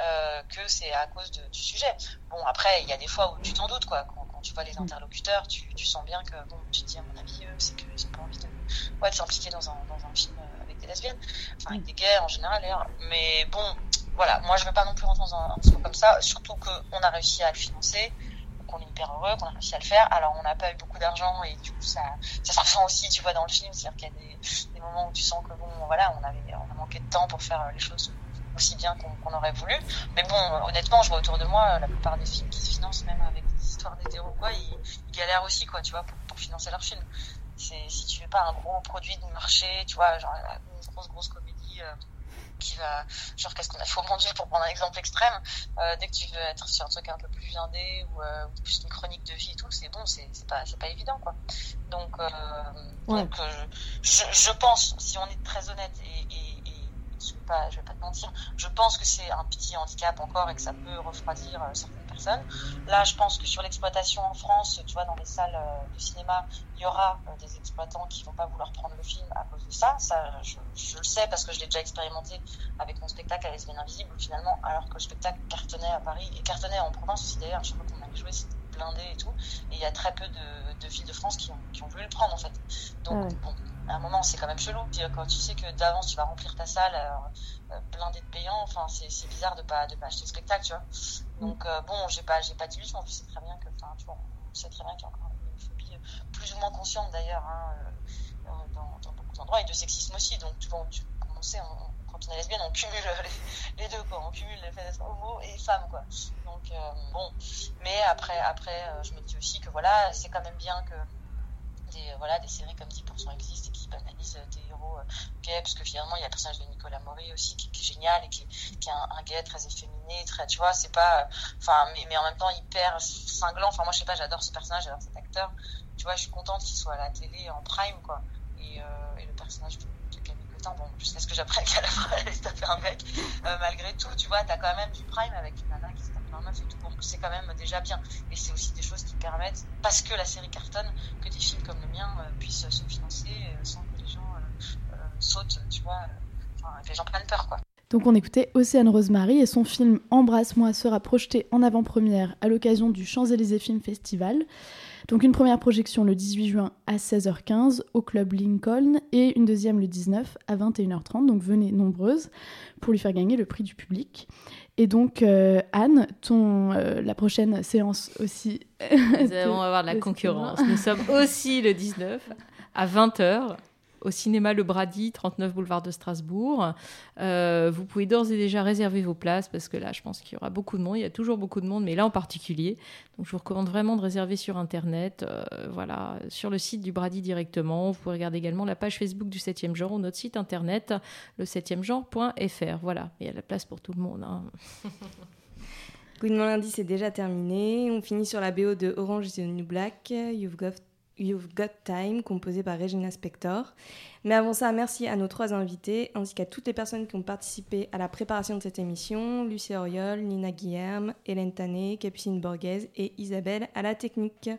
euh, que c'est à cause de, du sujet. Bon, après, il y a des fois où tu t'en doutes, quoi. Quand, quand, tu vois les interlocuteurs, tu, tu, sens bien que, bon, tu te dis, à mon avis, euh, c'est qu'ils n'ont pas envie de, ouais, de s'impliquer dans un, dans un film euh, avec des lesbiennes, enfin, avec des gays en général, d'ailleurs. Mais bon, voilà, moi, je veux pas non plus rentrer dans un, un comme ça, surtout qu'on a réussi à le financer qu'on est hyper heureux, qu'on a réussi à le faire. Alors, on n'a pas eu beaucoup d'argent et du coup, ça, ça se ressent aussi, tu vois, dans le film. C'est-à-dire qu'il y a des, des, moments où tu sens que bon, voilà, on avait, on a manqué de temps pour faire les choses aussi bien qu'on aurait voulu. Mais bon, honnêtement, je vois autour de moi la plupart des films qui se financent, même avec des histoires d'hétéros, quoi, ils, ils, galèrent aussi, quoi, tu vois, pour, pour financer leurs films. Si tu fais pas un gros produit de marché, tu vois, genre une grosse grosse comédie. Euh, qui va genre qu'est-ce qu'on a fait au bon Dieu pour prendre un exemple extrême euh, dès que tu veux être sur un truc un peu plus ou, euh, ou plus une chronique de vie et tout c'est bon c'est pas c'est pas évident quoi donc euh, ouais. donc je, je pense si on est très honnête et je vais pas je vais pas te mentir. Je pense que c'est un petit handicap encore et que ça peut refroidir euh, certaines personnes. Là je pense que sur l'exploitation en France tu vois dans les salles de cinéma il y aura des exploitants qui vont pas vouloir prendre le film à cause de ça. Ça je, le sais parce que je l'ai déjà expérimenté avec mon spectacle à Lesbienne Invisible finalement alors que le spectacle cartonnait à Paris et cartonnait en Provence aussi. D'ailleurs je crois qu'on avait joué blindé et tout. Et il y a très peu de, de villes de France qui ont, qui ont voulu le prendre en fait. Donc ouais. bon à un moment c'est quand même chelou. Quand tu sais que d'avance tu vas remplir ta salle alors, euh, blindée de payants enfin c'est bizarre de pas de pas acheter le spectacle tu vois. Donc euh, bon j'ai pas pas je sais très bien que enfin tu vois on sait très bien qu'il y a encore une phobie plus ou moins consciente d'ailleurs hein, euh, dans, dans, beaucoup d'endroits. Et de sexisme aussi. Donc tu vois on sait on, quand on est lesbienne on cumule les, les, deux quoi on cumule le fait d'être homo et femme quoi donc euh, bon mais après après euh, je me dis aussi que voilà c'est quand même bien que des, voilà, des séries comme 10% existent et qui banalisent des héros euh, gays, parce que finalement, il y a le personnage de Nicolas Maury aussi qui, est génial et qui, est un, gay très efféminé, très, tu vois, c'est pas, enfin, mais, en même temps hyper cinglant. Enfin, moi, je sais pas, j'adore ce personnage, j'adore cet acteur. Tu vois, je suis contente qu'il soit à la télé en prime, quoi. Et, euh, et le personnage de, bon, jusqu'à ce que j'apprenne qu'à la fin, elle se un mec, euh, malgré tout, tu vois, t'as quand même du prime avec une nana qui se tape un meuf et tout, c'est quand même déjà bien. Et c'est aussi des choses qui permettent, parce que la série cartonne, que des films comme le mien euh, puissent se financer euh, sans que les gens sautent, tu vois, que les gens prennent peur. Donc on écoutait Océane Rosemary et son film Embrasse-moi sera projeté en avant-première à l'occasion du Champs-Élysées Film Festival. Donc une première projection le 18 juin à 16h15 au club Lincoln et une deuxième le 19 à 21h30. Donc venez nombreuses pour lui faire gagner le prix du public. Et donc euh, Anne, ton euh, la prochaine séance aussi. Nous allons avoir de la concurrence. Nous sommes aussi le 19 à 20h au cinéma Le Brady, 39 boulevard de Strasbourg. Euh, vous pouvez d'ores et déjà réserver vos places parce que là, je pense qu'il y aura beaucoup de monde. Il y a toujours beaucoup de monde, mais là en particulier. Donc, je vous recommande vraiment de réserver sur Internet, euh, voilà, sur le site du Brady directement. Vous pouvez regarder également la page Facebook du 7e genre ou notre site Internet, le 7e genre.fr. Voilà, il y a la place pour tout le monde. Hein. Good lundi, c'est déjà terminé. On finit sur la BO de Orange is New Black. You've got You've Got Time, composé par Regina Spector. Mais avant ça, merci à nos trois invités, ainsi qu'à toutes les personnes qui ont participé à la préparation de cette émission, Lucie Oriol, Nina Guilherme, Hélène Tané, Capucine Borghese et Isabelle à la technique.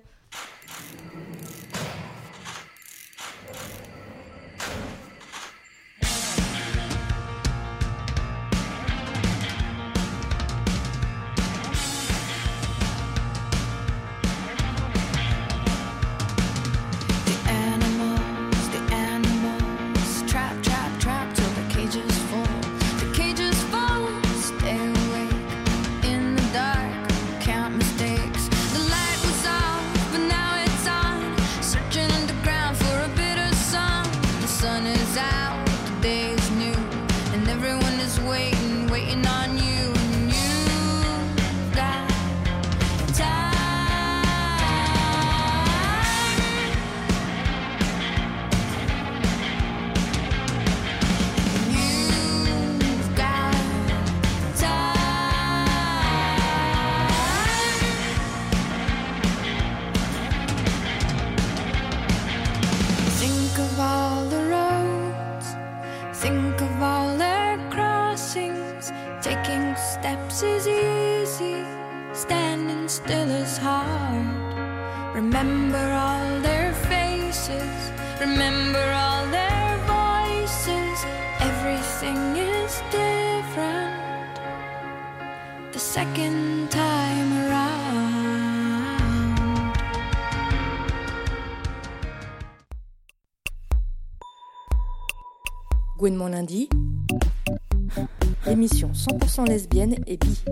Lundi, l'émission 100% lesbienne et bi.